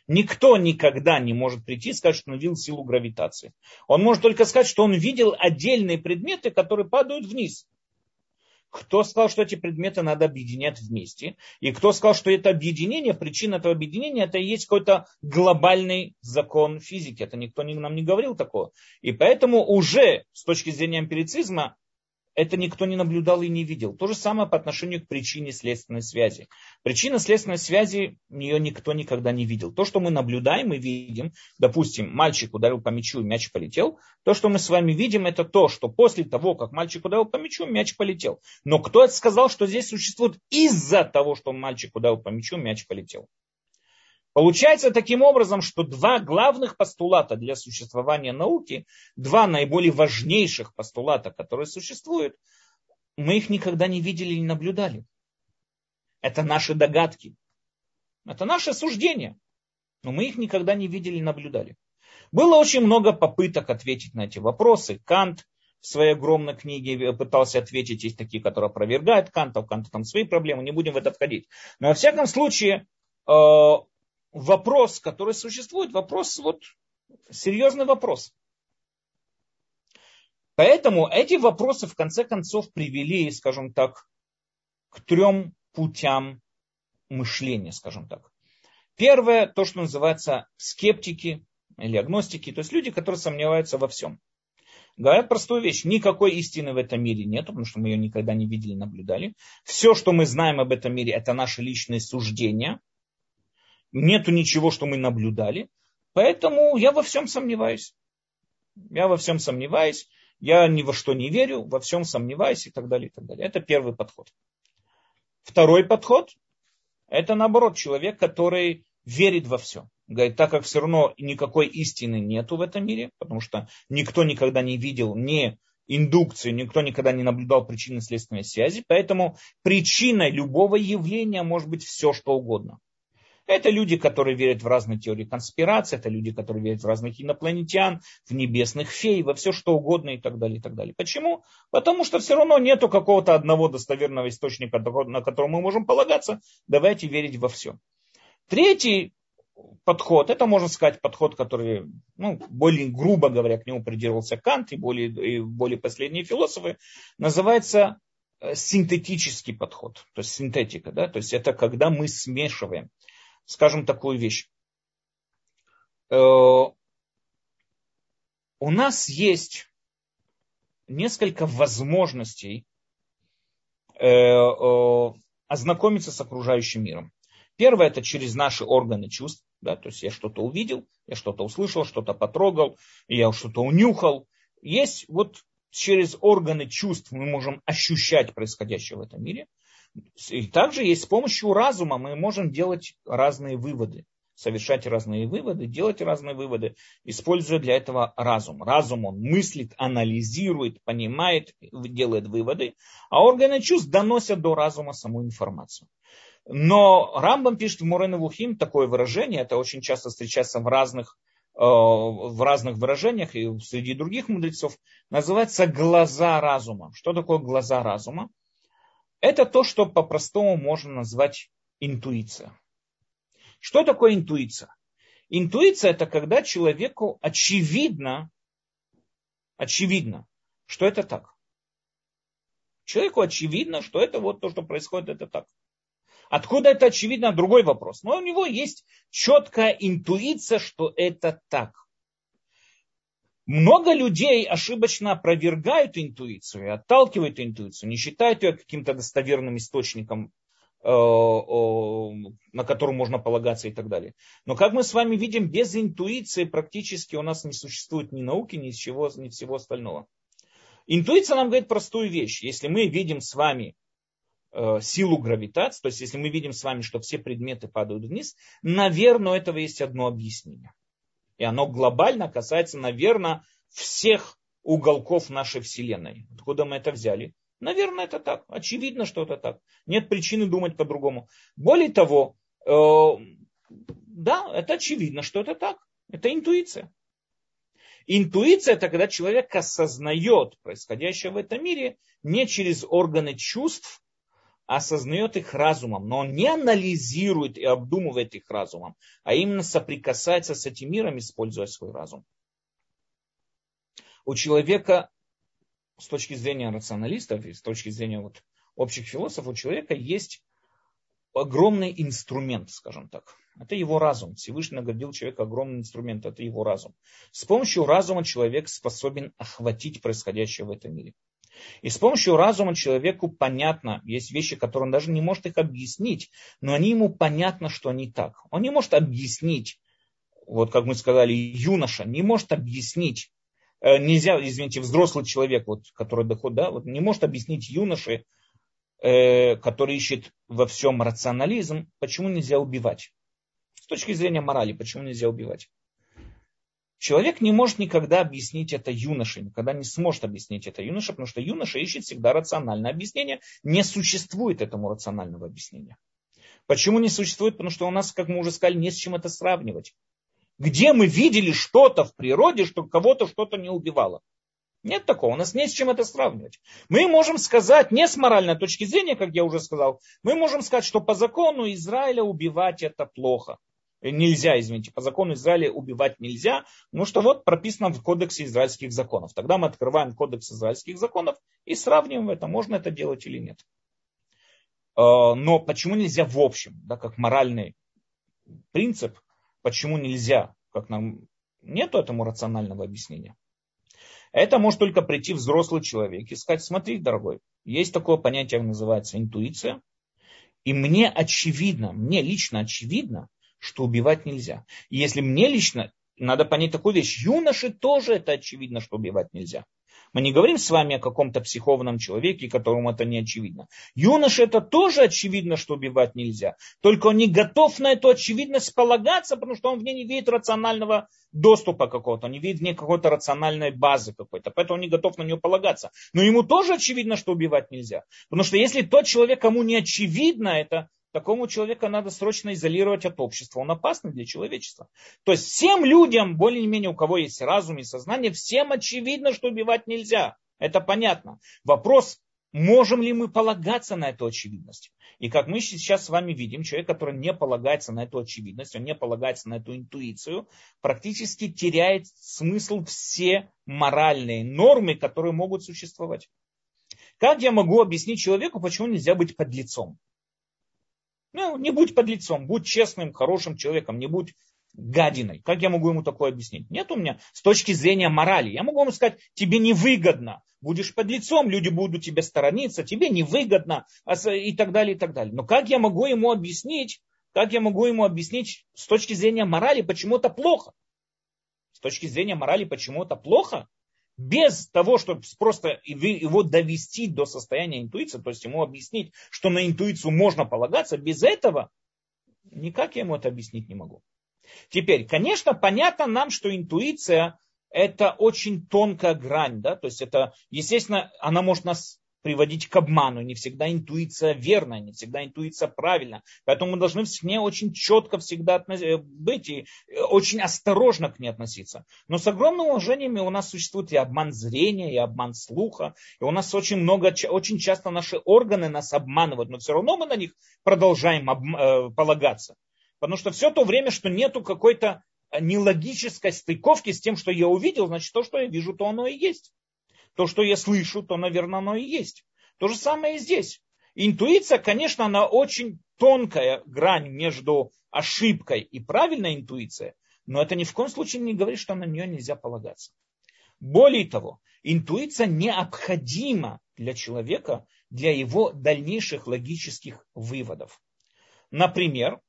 Никто никогда не может прийти и сказать, что он видел силу гравитации. Он может только сказать, что он видел отдельные предметы, которые падают вниз. Кто сказал, что эти предметы надо объединять вместе? И кто сказал, что это объединение, причина этого объединения, это и есть какой-то глобальный закон физики. Это никто нам не говорил такого. И поэтому уже с точки зрения эмпирицизма это никто не наблюдал и не видел. То же самое по отношению к причине следственной связи. Причина следственной связи, ее никто никогда не видел. То, что мы наблюдаем и видим, допустим, мальчик ударил по мячу мяч полетел, то, что мы с вами видим, это то, что после того, как мальчик ударил по мячу, мяч полетел. Но кто это сказал, что здесь существует из-за того, что мальчик ударил по мячу, мяч полетел? Получается таким образом, что два главных постулата для существования науки, два наиболее важнейших постулата, которые существуют, мы их никогда не видели и не наблюдали. Это наши догадки. Это наше суждение. Но мы их никогда не видели и наблюдали. Было очень много попыток ответить на эти вопросы. Кант в своей огромной книге пытался ответить. Есть такие, которые опровергают Канта, у Канта там свои проблемы, не будем в это входить. Но во всяком случае, вопрос, который существует, вопрос, вот, серьезный вопрос. Поэтому эти вопросы в конце концов привели, скажем так, к трем путям мышления, скажем так. Первое, то, что называется скептики или агностики, то есть люди, которые сомневаются во всем. Говорят простую вещь. Никакой истины в этом мире нет, потому что мы ее никогда не видели, наблюдали. Все, что мы знаем об этом мире, это наши личные суждения. Нету ничего, что мы наблюдали. Поэтому я во всем сомневаюсь. Я во всем сомневаюсь. Я ни во что не верю, во всем сомневаюсь и так далее. И так далее. Это первый подход. Второй подход – это наоборот человек, который верит во все. Говорит, так как все равно никакой истины нету в этом мире, потому что никто никогда не видел ни индукции, никто никогда не наблюдал причинно-следственной связи, поэтому причиной любого явления может быть все, что угодно. Это люди, которые верят в разные теории конспирации, это люди, которые верят в разных инопланетян, в небесных фей, во все что угодно и так далее, и так далее. Почему? Потому что все равно нету какого-то одного достоверного источника, на который мы можем полагаться. Давайте верить во все. Третий подход, это можно сказать подход, который, ну, более грубо говоря, к нему придерживался Кант и более, и более последние философы, называется э, синтетический подход, то есть синтетика, да, то есть это когда мы смешиваем скажем такую вещь. Э, у нас есть несколько возможностей э, э, ознакомиться с окружающим миром. Первое это через наши органы чувств. Да, то есть я что-то увидел, я что-то услышал, что-то потрогал, я что-то унюхал. Есть вот через органы чувств мы можем ощущать происходящее в этом мире. И также есть с помощью разума мы можем делать разные выводы, совершать разные выводы, делать разные выводы, используя для этого разум. Разум он мыслит, анализирует, понимает, делает выводы, а органы чувств доносят до разума саму информацию. Но Рамбам пишет в Мурен Вухим такое выражение, это очень часто встречается в разных, э, в разных выражениях и среди других мудрецов, называется глаза разума. Что такое глаза разума? Это то, что по-простому можно назвать интуиция. Что такое интуиция? Интуиция это когда человеку очевидно, очевидно, что это так. Человеку очевидно, что это вот то, что происходит, это так. Откуда это очевидно, другой вопрос. Но у него есть четкая интуиция, что это так. Много людей ошибочно опровергают интуицию, отталкивают интуицию, не считают ее каким-то достоверным источником, э, на который можно полагаться и так далее. Но как мы с вами видим, без интуиции практически у нас не существует ни науки, ни всего, ни всего остального. Интуиция нам говорит простую вещь. Если мы видим с вами э, силу гравитации, то есть если мы видим с вами, что все предметы падают вниз, наверное, у этого есть одно объяснение. И оно глобально касается, наверное, всех уголков нашей Вселенной. Откуда мы это взяли? Наверное, это так. Очевидно, что это так. Нет причины думать по-другому. Более того, э, да, это очевидно, что это так. Это интуиция. Интуиция это когда человек осознает происходящее в этом мире не через органы чувств, осознает их разумом, но он не анализирует и обдумывает их разумом, а именно соприкасается с этим миром, используя свой разум. У человека, с точки зрения рационалистов с точки зрения вот общих философов, у человека есть огромный инструмент, скажем так. Это его разум. Всевышний наградил человека огромный инструмент, это его разум. С помощью разума человек способен охватить происходящее в этом мире. И с помощью разума человеку понятно, есть вещи, которые он даже не может их объяснить, но они ему понятно, что они так. Он не может объяснить, вот как мы сказали, юноша не может объяснить, э, нельзя, извините, взрослый человек, вот, который доход, да, вот, не может объяснить юноше, э, который ищет во всем рационализм, почему нельзя убивать. С точки зрения морали, почему нельзя убивать. Человек не может никогда объяснить это юноше, никогда не сможет объяснить это юноше, потому что юноша ищет всегда рациональное объяснение. Не существует этому рационального объяснения. Почему не существует? Потому что у нас, как мы уже сказали, не с чем это сравнивать. Где мы видели что-то в природе, что кого-то что-то не убивало? Нет такого, у нас не с чем это сравнивать. Мы можем сказать, не с моральной точки зрения, как я уже сказал, мы можем сказать, что по закону Израиля убивать это плохо. Э, нельзя, извините, по закону Израиля убивать нельзя, ну что вот прописано в кодексе израильских законов. Тогда мы открываем кодекс израильских законов и сравниваем это, можно это делать или нет. Э, но почему нельзя в общем, да, как моральный принцип, почему нельзя, как нам нету этому рационального объяснения. Это может только прийти взрослый человек и сказать, смотри, дорогой, есть такое понятие, называется интуиция, и мне очевидно, мне лично очевидно, что убивать нельзя. И если мне лично, надо понять такую вещь, юноши тоже это очевидно, что убивать нельзя. Мы не говорим с вами о каком-то психованном человеке, которому это не очевидно. Юноше это тоже очевидно, что убивать нельзя. Только он не готов на эту очевидность полагаться, потому что он в ней не видит рационального доступа какого-то, он не видит в ней какой-то рациональной базы какой-то, поэтому он не готов на нее полагаться. Но ему тоже очевидно, что убивать нельзя. Потому что если тот человек, кому не очевидно это, такому человека надо срочно изолировать от общества. Он опасный для человечества. То есть всем людям, более-менее у кого есть разум и сознание, всем очевидно, что убивать нельзя. Это понятно. Вопрос, можем ли мы полагаться на эту очевидность. И как мы сейчас с вами видим, человек, который не полагается на эту очевидность, он не полагается на эту интуицию, практически теряет смысл все моральные нормы, которые могут существовать. Как я могу объяснить человеку, почему нельзя быть подлецом? Ну, не будь под лицом, будь честным, хорошим человеком, не будь гадиной. Как я могу ему такое объяснить? Нет у меня с точки зрения морали. Я могу ему сказать, тебе невыгодно, будешь под лицом, люди будут тебе сторониться, тебе невыгодно и так далее, и так далее. Но как я могу ему объяснить, как я могу ему объяснить с точки зрения морали, почему это плохо? С точки зрения морали, почему это плохо? Без того, чтобы просто его довести до состояния интуиции, то есть ему объяснить, что на интуицию можно полагаться, без этого никак я ему это объяснить не могу. Теперь, конечно, понятно нам, что интуиция это очень тонкая грань, да, то есть это, естественно, она может нас приводить к обману. Не всегда интуиция верная, не всегда интуиция правильная. Поэтому мы должны к ней очень четко всегда э, быть и э, очень осторожно к ней относиться. Но с огромным уважением у нас существует и обман зрения, и обман слуха. И у нас очень много, очень часто наши органы нас обманывают, но все равно мы на них продолжаем э, полагаться. Потому что все то время, что нету какой-то нелогической стыковки с тем, что я увидел, значит, то, что я вижу, то оно и есть. То, что я слышу, то, наверное, оно и есть. То же самое и здесь. Интуиция, конечно, она очень тонкая грань между ошибкой и правильной интуицией, но это ни в коем случае не говорит, что на нее нельзя полагаться. Более того, интуиция необходима для человека для его дальнейших логических выводов. Например,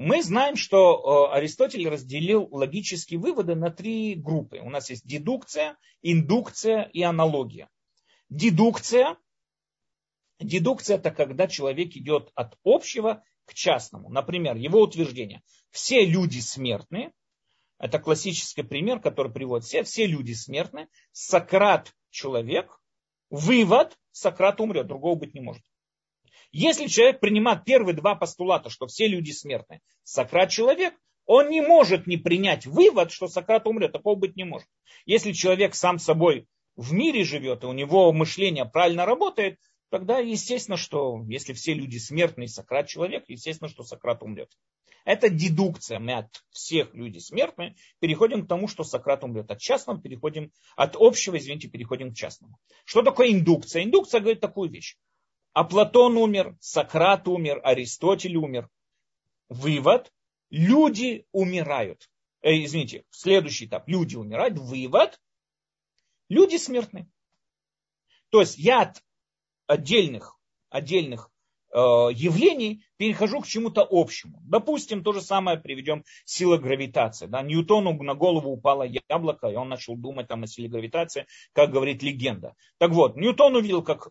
мы знаем, что э, Аристотель разделил логические выводы на три группы. У нас есть дедукция, индукция и аналогия. Дедукция. Дедукция это когда человек идет от общего к частному. Например, его утверждение. Все люди смертны. Это классический пример, который приводит все. Все люди смертны. Сократ человек. Вывод. Сократ умрет. Другого быть не может. Если человек принимает первые два постулата, что все люди смертны, Сократ человек, он не может не принять вывод, что Сократ умрет. Такого быть не может. Если человек сам собой в мире живет, и у него мышление правильно работает, тогда естественно, что если все люди смертны, Сократ человек, естественно, что Сократ умрет. Это дедукция. Мы от всех людей смертны переходим к тому, что Сократ умрет. От частного переходим, от общего, извините, переходим к частному. Что такое индукция? Индукция говорит такую вещь. А Платон умер, Сократ умер, Аристотель умер. Вывод. Люди умирают. Э, извините, следующий этап. Люди умирают. Вывод. Люди смертны. То есть я от отдельных, отдельных э, явлений перехожу к чему-то общему. Допустим, то же самое приведем сила гравитации. Да? Ньютону на голову упало яблоко, и он начал думать там, о силе гравитации, как говорит легенда. Так вот, Ньютон увидел, как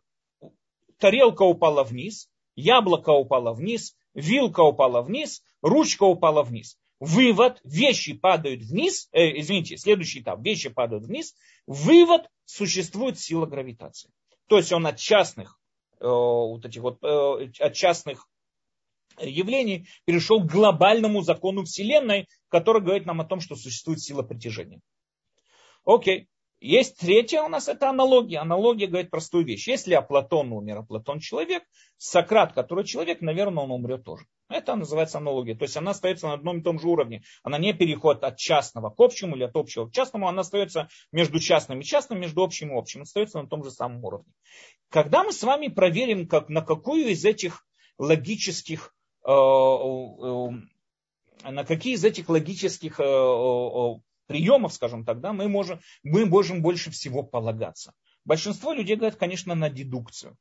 тарелка упала вниз, яблоко упало вниз, вилка упала вниз, ручка упала вниз. Вывод, вещи падают вниз, э, извините, следующий этап, вещи падают вниз. Вывод, существует сила гравитации. То есть он от частных, э, вот этих вот, э, от частных явлений перешел к глобальному закону Вселенной, который говорит нам о том, что существует сила притяжения. Окей. Есть третья у нас, это аналогия. Аналогия говорит простую вещь. Если Аплатон умер, а Платон человек, Сократ, который человек, наверное, он умрет тоже. Это называется аналогия. То есть она остается на одном и том же уровне. Она не переходит от частного к общему или от общего к частному. Она остается между частным и частным, между общим и общим. Остается на том же самом уровне. Когда мы с вами проверим, как, на какую из этих логических э, э, на какие из этих логических э, приемов, скажем так, да, мы, можем, мы можем больше всего полагаться. Большинство людей говорят, конечно, на дедукцию.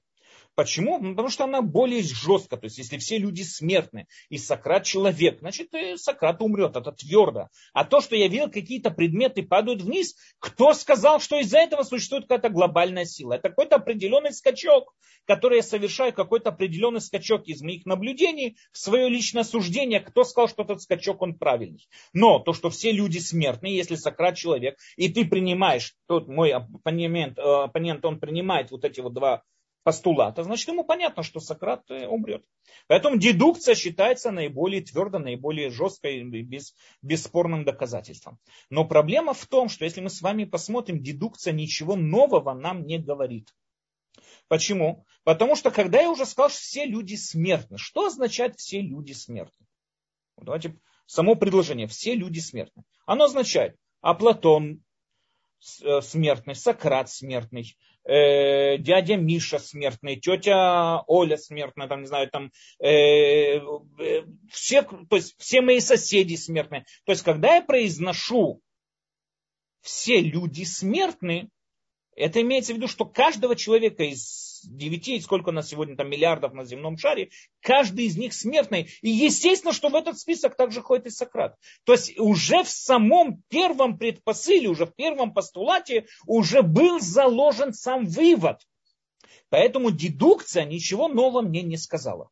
Почему? Ну, потому что она более жесткая. То есть, если все люди смертны, и Сократ человек, значит, и Сократ умрет. Это твердо. А то, что я видел, какие-то предметы падают вниз, кто сказал, что из-за этого существует какая-то глобальная сила? Это какой-то определенный скачок, который я совершаю, какой-то определенный скачок из моих наблюдений в свое личное суждение. Кто сказал, что этот скачок, он правильный? Но то, что все люди смертны, если Сократ человек, и ты принимаешь, тот мой оппонент, э, оппонент он принимает вот эти вот два постулата, значит ему понятно, что Сократ э, умрет. Поэтому дедукция считается наиболее твердой, наиболее жесткой без, бесспорным доказательством. Но проблема в том, что если мы с вами посмотрим, дедукция ничего нового нам не говорит. Почему? Потому что когда я уже сказал, что все люди смертны, что означает все люди смертны? Давайте само предложение, все люди смертны. Оно означает, а Платон смертный, Сократ смертный, э, дядя Миша смертный, тетя Оля смертная, там, не знаю, там, э, э, все, то есть все мои соседи смертные. То есть, когда я произношу все люди смертны, это имеется в виду, что каждого человека из девяти, сколько у нас сегодня там миллиардов на земном шаре, каждый из них смертный. И естественно, что в этот список также ходит и Сократ. То есть уже в самом первом предпосыле, уже в первом постулате уже был заложен сам вывод. Поэтому дедукция ничего нового мне не сказала.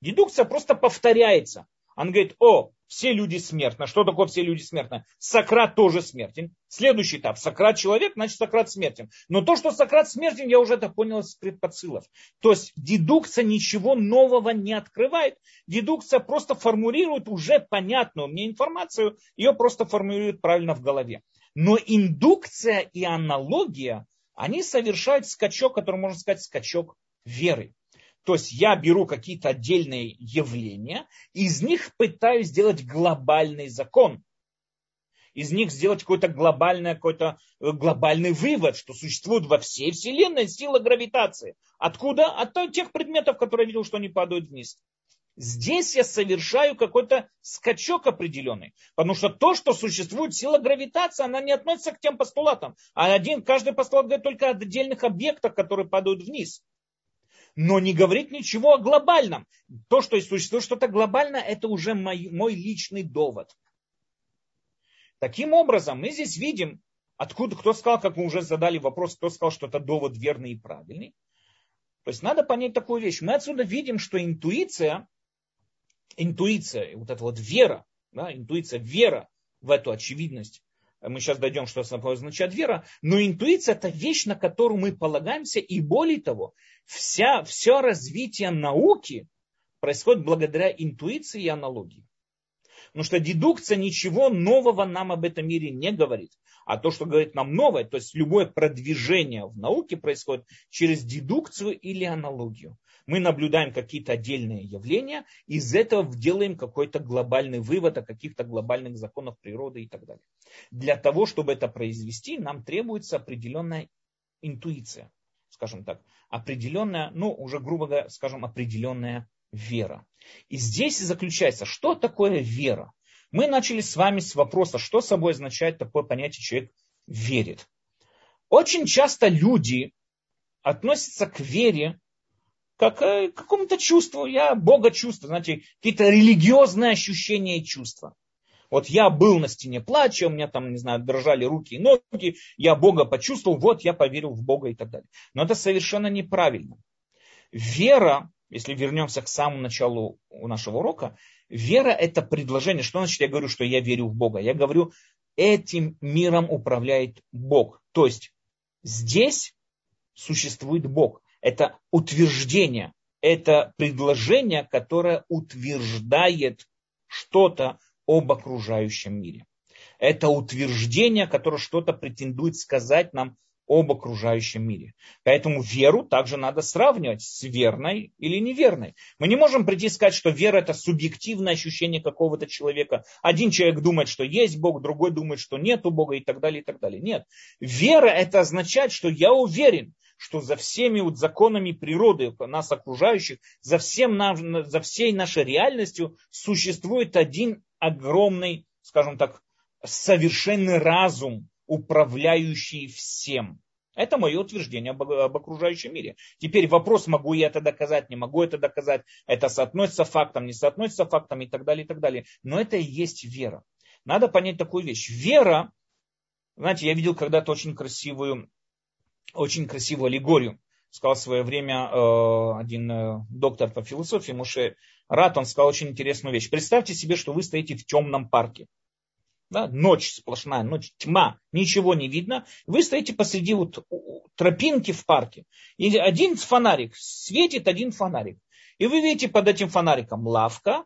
Дедукция просто повторяется. Он говорит, о, все люди смертны. Что такое все люди смертны? Сократ тоже смертен. Следующий этап. Сократ человек, значит Сократ смертен. Но то, что Сократ смертен, я уже это понял из предпосылов. То есть дедукция ничего нового не открывает. Дедукция просто формулирует уже понятную мне информацию, ее просто формулирует правильно в голове. Но индукция и аналогия, они совершают скачок, который можно сказать скачок веры. То есть я беру какие-то отдельные явления, из них пытаюсь сделать глобальный закон. Из них сделать какой-то глобальный, какой-то э, глобальный вывод, что существует во всей Вселенной сила гравитации. Откуда? От тех предметов, которые я видел, что они падают вниз. Здесь я совершаю какой-то скачок определенный. Потому что то, что существует сила гравитации, она не относится к тем постулатам. А один, каждый постулат говорит только о отдельных объектах, которые падают вниз но не говорит ничего о глобальном. То, что существует что-то глобальное, это уже мой, мой личный довод. Таким образом, мы здесь видим, откуда, кто сказал, как мы уже задали вопрос, кто сказал, что это довод верный и правильный. То есть надо понять такую вещь. Мы отсюда видим, что интуиция, интуиция, вот эта вот вера, да, интуиция, вера в эту очевидность, мы сейчас дойдем, что означает вера, но интуиция это вещь, на которую мы полагаемся, и более того, вся, все развитие науки происходит благодаря интуиции и аналогии. Потому что дедукция ничего нового нам об этом мире не говорит. А то, что говорит нам новое, то есть любое продвижение в науке происходит через дедукцию или аналогию мы наблюдаем какие-то отдельные явления, из этого делаем какой-то глобальный вывод о каких-то глобальных законах природы и так далее. Для того, чтобы это произвести, нам требуется определенная интуиция, скажем так, определенная, ну, уже грубо говоря, скажем, определенная вера. И здесь заключается, что такое вера? Мы начали с вами с вопроса, что собой означает такое понятие человек верит. Очень часто люди относятся к вере как э, какому-то чувству. Я Бога чувствую, знаете, какие-то религиозные ощущения и чувства. Вот я был на стене плача, у меня там, не знаю, дрожали руки и ноги, я Бога почувствовал, вот я поверил в Бога и так далее. Но это совершенно неправильно. Вера, если вернемся к самому началу нашего урока, вера это предложение. Что значит я говорю, что я верю в Бога? Я говорю, этим миром управляет Бог. То есть здесь существует Бог это утверждение, это предложение, которое утверждает что-то об окружающем мире. Это утверждение, которое что-то претендует сказать нам об окружающем мире. Поэтому веру также надо сравнивать с верной или неверной. Мы не можем прийти и сказать, что вера это субъективное ощущение какого-то человека. Один человек думает, что есть Бог, другой думает, что нет Бога и так далее, и так далее. Нет. Вера это означает, что я уверен, что за всеми вот законами природы, нас окружающих, за, всем, за всей нашей реальностью существует один огромный, скажем так, совершенный разум, управляющий всем. Это мое утверждение об, об окружающем мире. Теперь вопрос, могу я это доказать, не могу это доказать, это соотносится фактом, не соотносится фактом и так далее, и так далее. Но это и есть вера. Надо понять такую вещь. Вера, знаете, я видел когда-то очень красивую, очень красивую аллегорию. Сказал в свое время э, один э, доктор по философии, Муше Рат, он сказал очень интересную вещь. Представьте себе, что вы стоите в темном парке. Да, ночь сплошная, ночь, тьма, ничего не видно. Вы стоите посреди вот тропинки в парке. И один фонарик светит, один фонарик. И вы видите под этим фонариком лавка,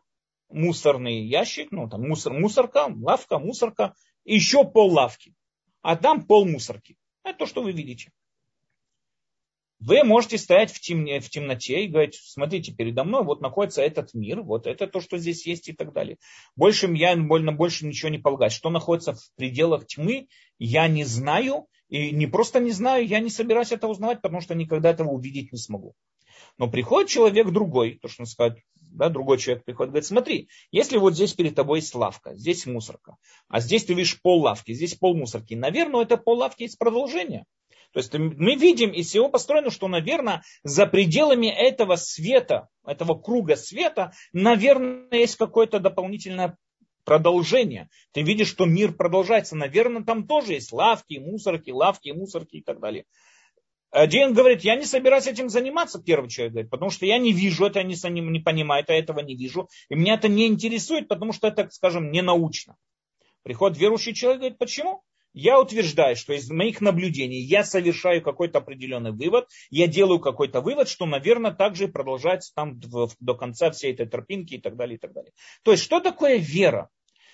мусорный ящик, ну там мусор, мусорка, лавка, мусорка, еще пол лавки. А там пол мусорки. Это то, что вы видите. Вы можете стоять в, темне, в темноте и говорить, смотрите, передо мной вот находится этот мир, вот это то, что здесь есть и так далее. Больше я больно больше ничего не полагать. Что находится в пределах тьмы, я не знаю, и не просто не знаю, я не собираюсь это узнавать, потому что никогда этого увидеть не смогу. Но приходит человек другой, то, что сказать, да, другой человек приходит, говорит, смотри, если вот здесь перед тобой есть лавка, здесь мусорка, а здесь ты видишь пол лавки, здесь пол мусорки, наверное, это пол лавки есть продолжение. То есть мы видим из всего построено, что, наверное, за пределами этого света, этого круга света, наверное, есть какое-то дополнительное продолжение. Ты видишь, что мир продолжается. Наверное, там тоже есть лавки, мусорки, лавки, мусорки и так далее. Один говорит, я не собираюсь этим заниматься, первый человек говорит, потому что я не вижу это, я не, не понимаю, я этого не вижу. И меня это не интересует, потому что это, скажем, не научно. Приходит верующий человек, говорит, почему? Я утверждаю, что из моих наблюдений я совершаю какой-то определенный вывод, я делаю какой-то вывод, что, наверное, также продолжается там до конца всей этой тропинки и так далее, и так далее. То есть, что такое вера?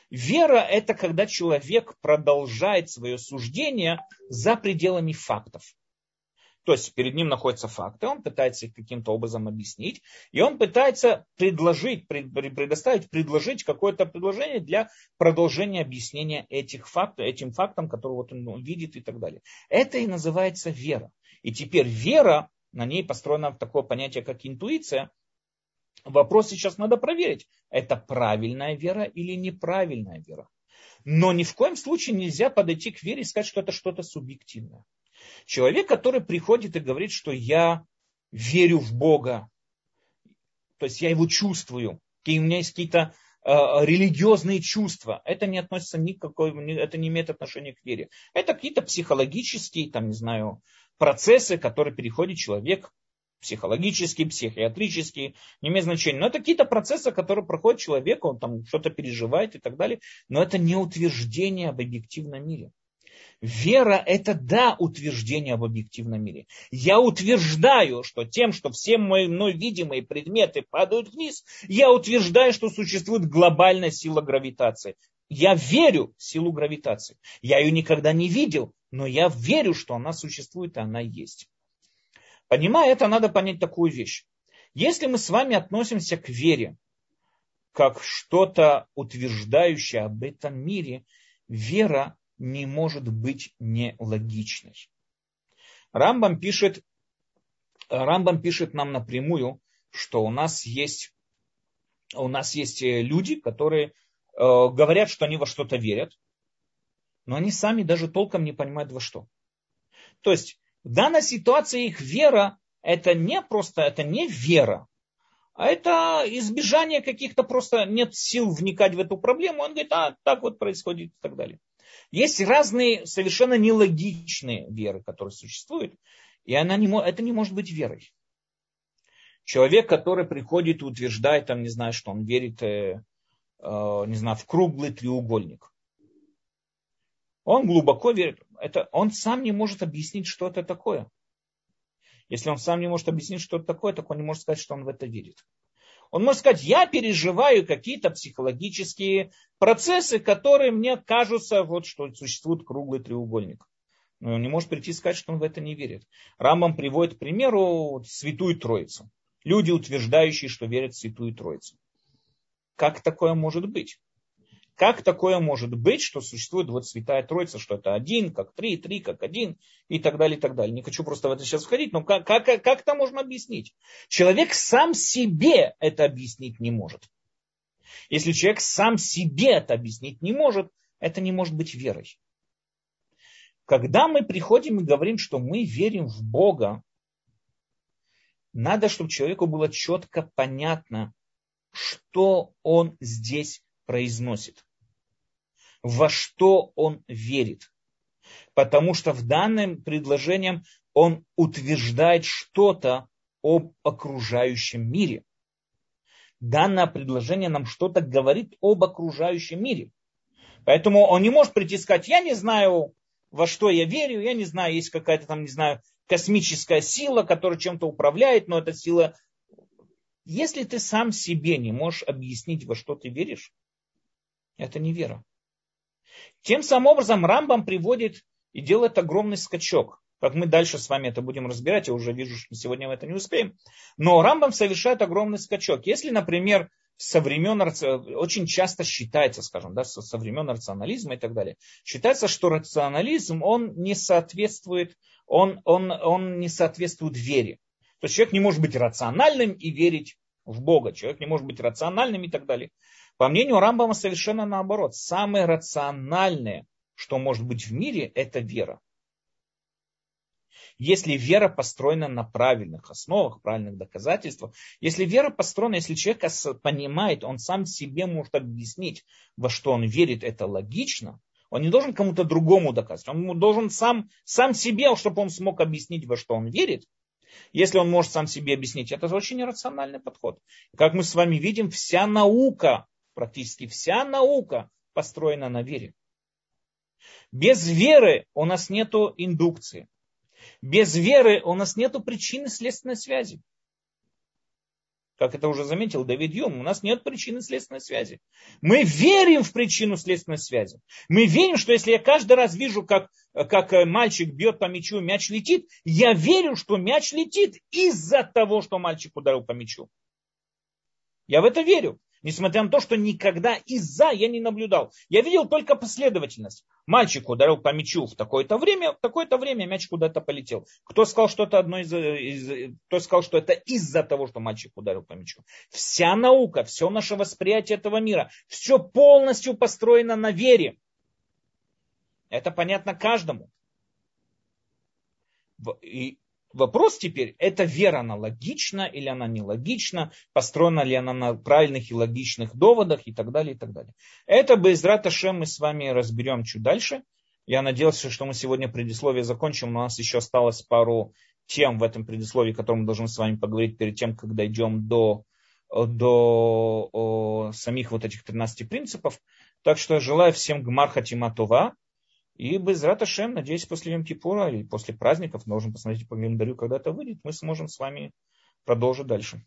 Вера – это когда человек продолжает свое суждение за пределами фактов. То есть перед ним находятся факты, он пытается их каким-то образом объяснить, и он пытается предложить, предоставить, предложить какое-то предложение для продолжения объяснения этих фактов, этим фактам, которые вот он видит и так далее. Это и называется вера. И теперь вера, на ней построено такое понятие, как интуиция. Вопрос сейчас надо проверить, это правильная вера или неправильная вера. Но ни в коем случае нельзя подойти к вере и сказать, что это что-то субъективное. Человек, который приходит и говорит, что я верю в Бога, то есть я его чувствую, и у меня есть какие-то э, религиозные чувства, это не относится никакой, это не имеет отношения к вере. Это какие-то психологические, там, не знаю, процессы, которые переходит человек, психологические, психиатрические, не имеет значения. Но это какие-то процессы, которые проходит человек, он там что-то переживает и так далее. Но это не утверждение об объективном мире. Вера – это, да, утверждение об объективном мире. Я утверждаю, что тем, что все мои мной видимые предметы падают вниз, я утверждаю, что существует глобальная сила гравитации. Я верю в силу гравитации. Я ее никогда не видел, но я верю, что она существует, и она есть. Понимая это, надо понять такую вещь. Если мы с вами относимся к вере как что-то утверждающее об этом мире, вера не может быть нелогичной. Рамбам пишет, Рамбам пишет нам напрямую, что у нас есть, у нас есть э, люди, которые э, говорят, что они во что-то верят, но они сами даже толком не понимают во что. То есть в данной ситуации их вера это не просто, это не вера, а это избежание каких-то просто нет сил вникать в эту проблему. Он говорит, а так вот происходит и так далее. Есть разные совершенно нелогичные веры, которые существуют, и она не, это не может быть верой. Человек, который приходит и утверждает, там, не знаю, что он верит, э, э, не знаю, в круглый треугольник. Он глубоко верит. Это, он сам не может объяснить, что это такое. Если он сам не может объяснить, что это такое, так он не может сказать, что он в это верит. Он может сказать, я переживаю какие-то психологические процессы, которые мне кажутся, вот, что существует круглый треугольник. Но он не может прийти и сказать, что он в это не верит. Рамбам приводит к примеру Святую Троицу. Люди, утверждающие, что верят в Святую Троицу. Как такое может быть? Как такое может быть, что существует вот Святая Троица, что это один, как три, три, как один и так далее, и так далее. Не хочу просто в это сейчас входить, но как, как, как это можно объяснить? Человек сам себе это объяснить не может. Если человек сам себе это объяснить не может, это не может быть верой. Когда мы приходим и говорим, что мы верим в Бога, надо, чтобы человеку было четко понятно, что он здесь произносит во что он верит. Потому что в данном предложении он утверждает что-то об окружающем мире. Данное предложение нам что-то говорит об окружающем мире. Поэтому он не может прийти и сказать, я не знаю, во что я верю, я не знаю, есть какая-то там, не знаю, космическая сила, которая чем-то управляет, но эта сила... Если ты сам себе не можешь объяснить, во что ты веришь, это не вера. Тем самым образом Рамбам приводит и делает огромный скачок. Как мы дальше с вами это будем разбирать, я уже вижу, что сегодня мы это не успеем. Но Рамбам совершает огромный скачок. Если, например, со времен, очень часто считается, скажем, да, со времен рационализма и так далее, считается, что рационализм, он не соответствует, он, он, он не соответствует вере. То есть человек не может быть рациональным и верить в Бога. Человек не может быть рациональным и так далее. По мнению Рамбама совершенно наоборот. Самое рациональное, что может быть в мире, это вера. Если вера построена на правильных основах, правильных доказательствах, если вера построена, если человек понимает, он сам себе может объяснить, во что он верит, это логично, он не должен кому-то другому доказывать. Он должен сам, сам себе, чтобы он смог объяснить, во что он верит. Если он может сам себе объяснить, это очень рациональный подход. Как мы с вами видим, вся наука Практически вся наука построена на вере. Без веры у нас нет индукции. Без веры у нас нет причины следственной связи. Как это уже заметил Давид Юм, у нас нет причины следственной связи. Мы верим в причину следственной связи. Мы верим, что если я каждый раз вижу, как, как мальчик бьет по мячу, мяч летит, я верю, что мяч летит из-за того, что мальчик ударил по мячу. Я в это верю. Несмотря на то, что никогда из-за я не наблюдал. Я видел только последовательность. Мальчик ударил по мячу в такое-то время, в такое-то время мяч куда-то полетел. Кто сказал, что это одно из, из кто сказал, что это из-за того, что мальчик ударил по мячу? Вся наука, все наше восприятие этого мира, все полностью построено на вере. Это понятно каждому. И Вопрос теперь, эта вера, она логична или она нелогична, построена ли она на правильных и логичных доводах и так далее, и так далее. Это без Раташем мы с вами разберем чуть дальше. Я надеялся, что мы сегодня предисловие закончим, у нас еще осталось пару тем в этом предисловии, которые мы должны с вами поговорить перед тем, как дойдем до, до о, самих вот этих 13 принципов. Так что желаю всем гмар хатима и без Раташем, надеюсь, после Йом-Кипура или после праздников, должен посмотреть по календарю, когда это выйдет, мы сможем с вами продолжить дальше.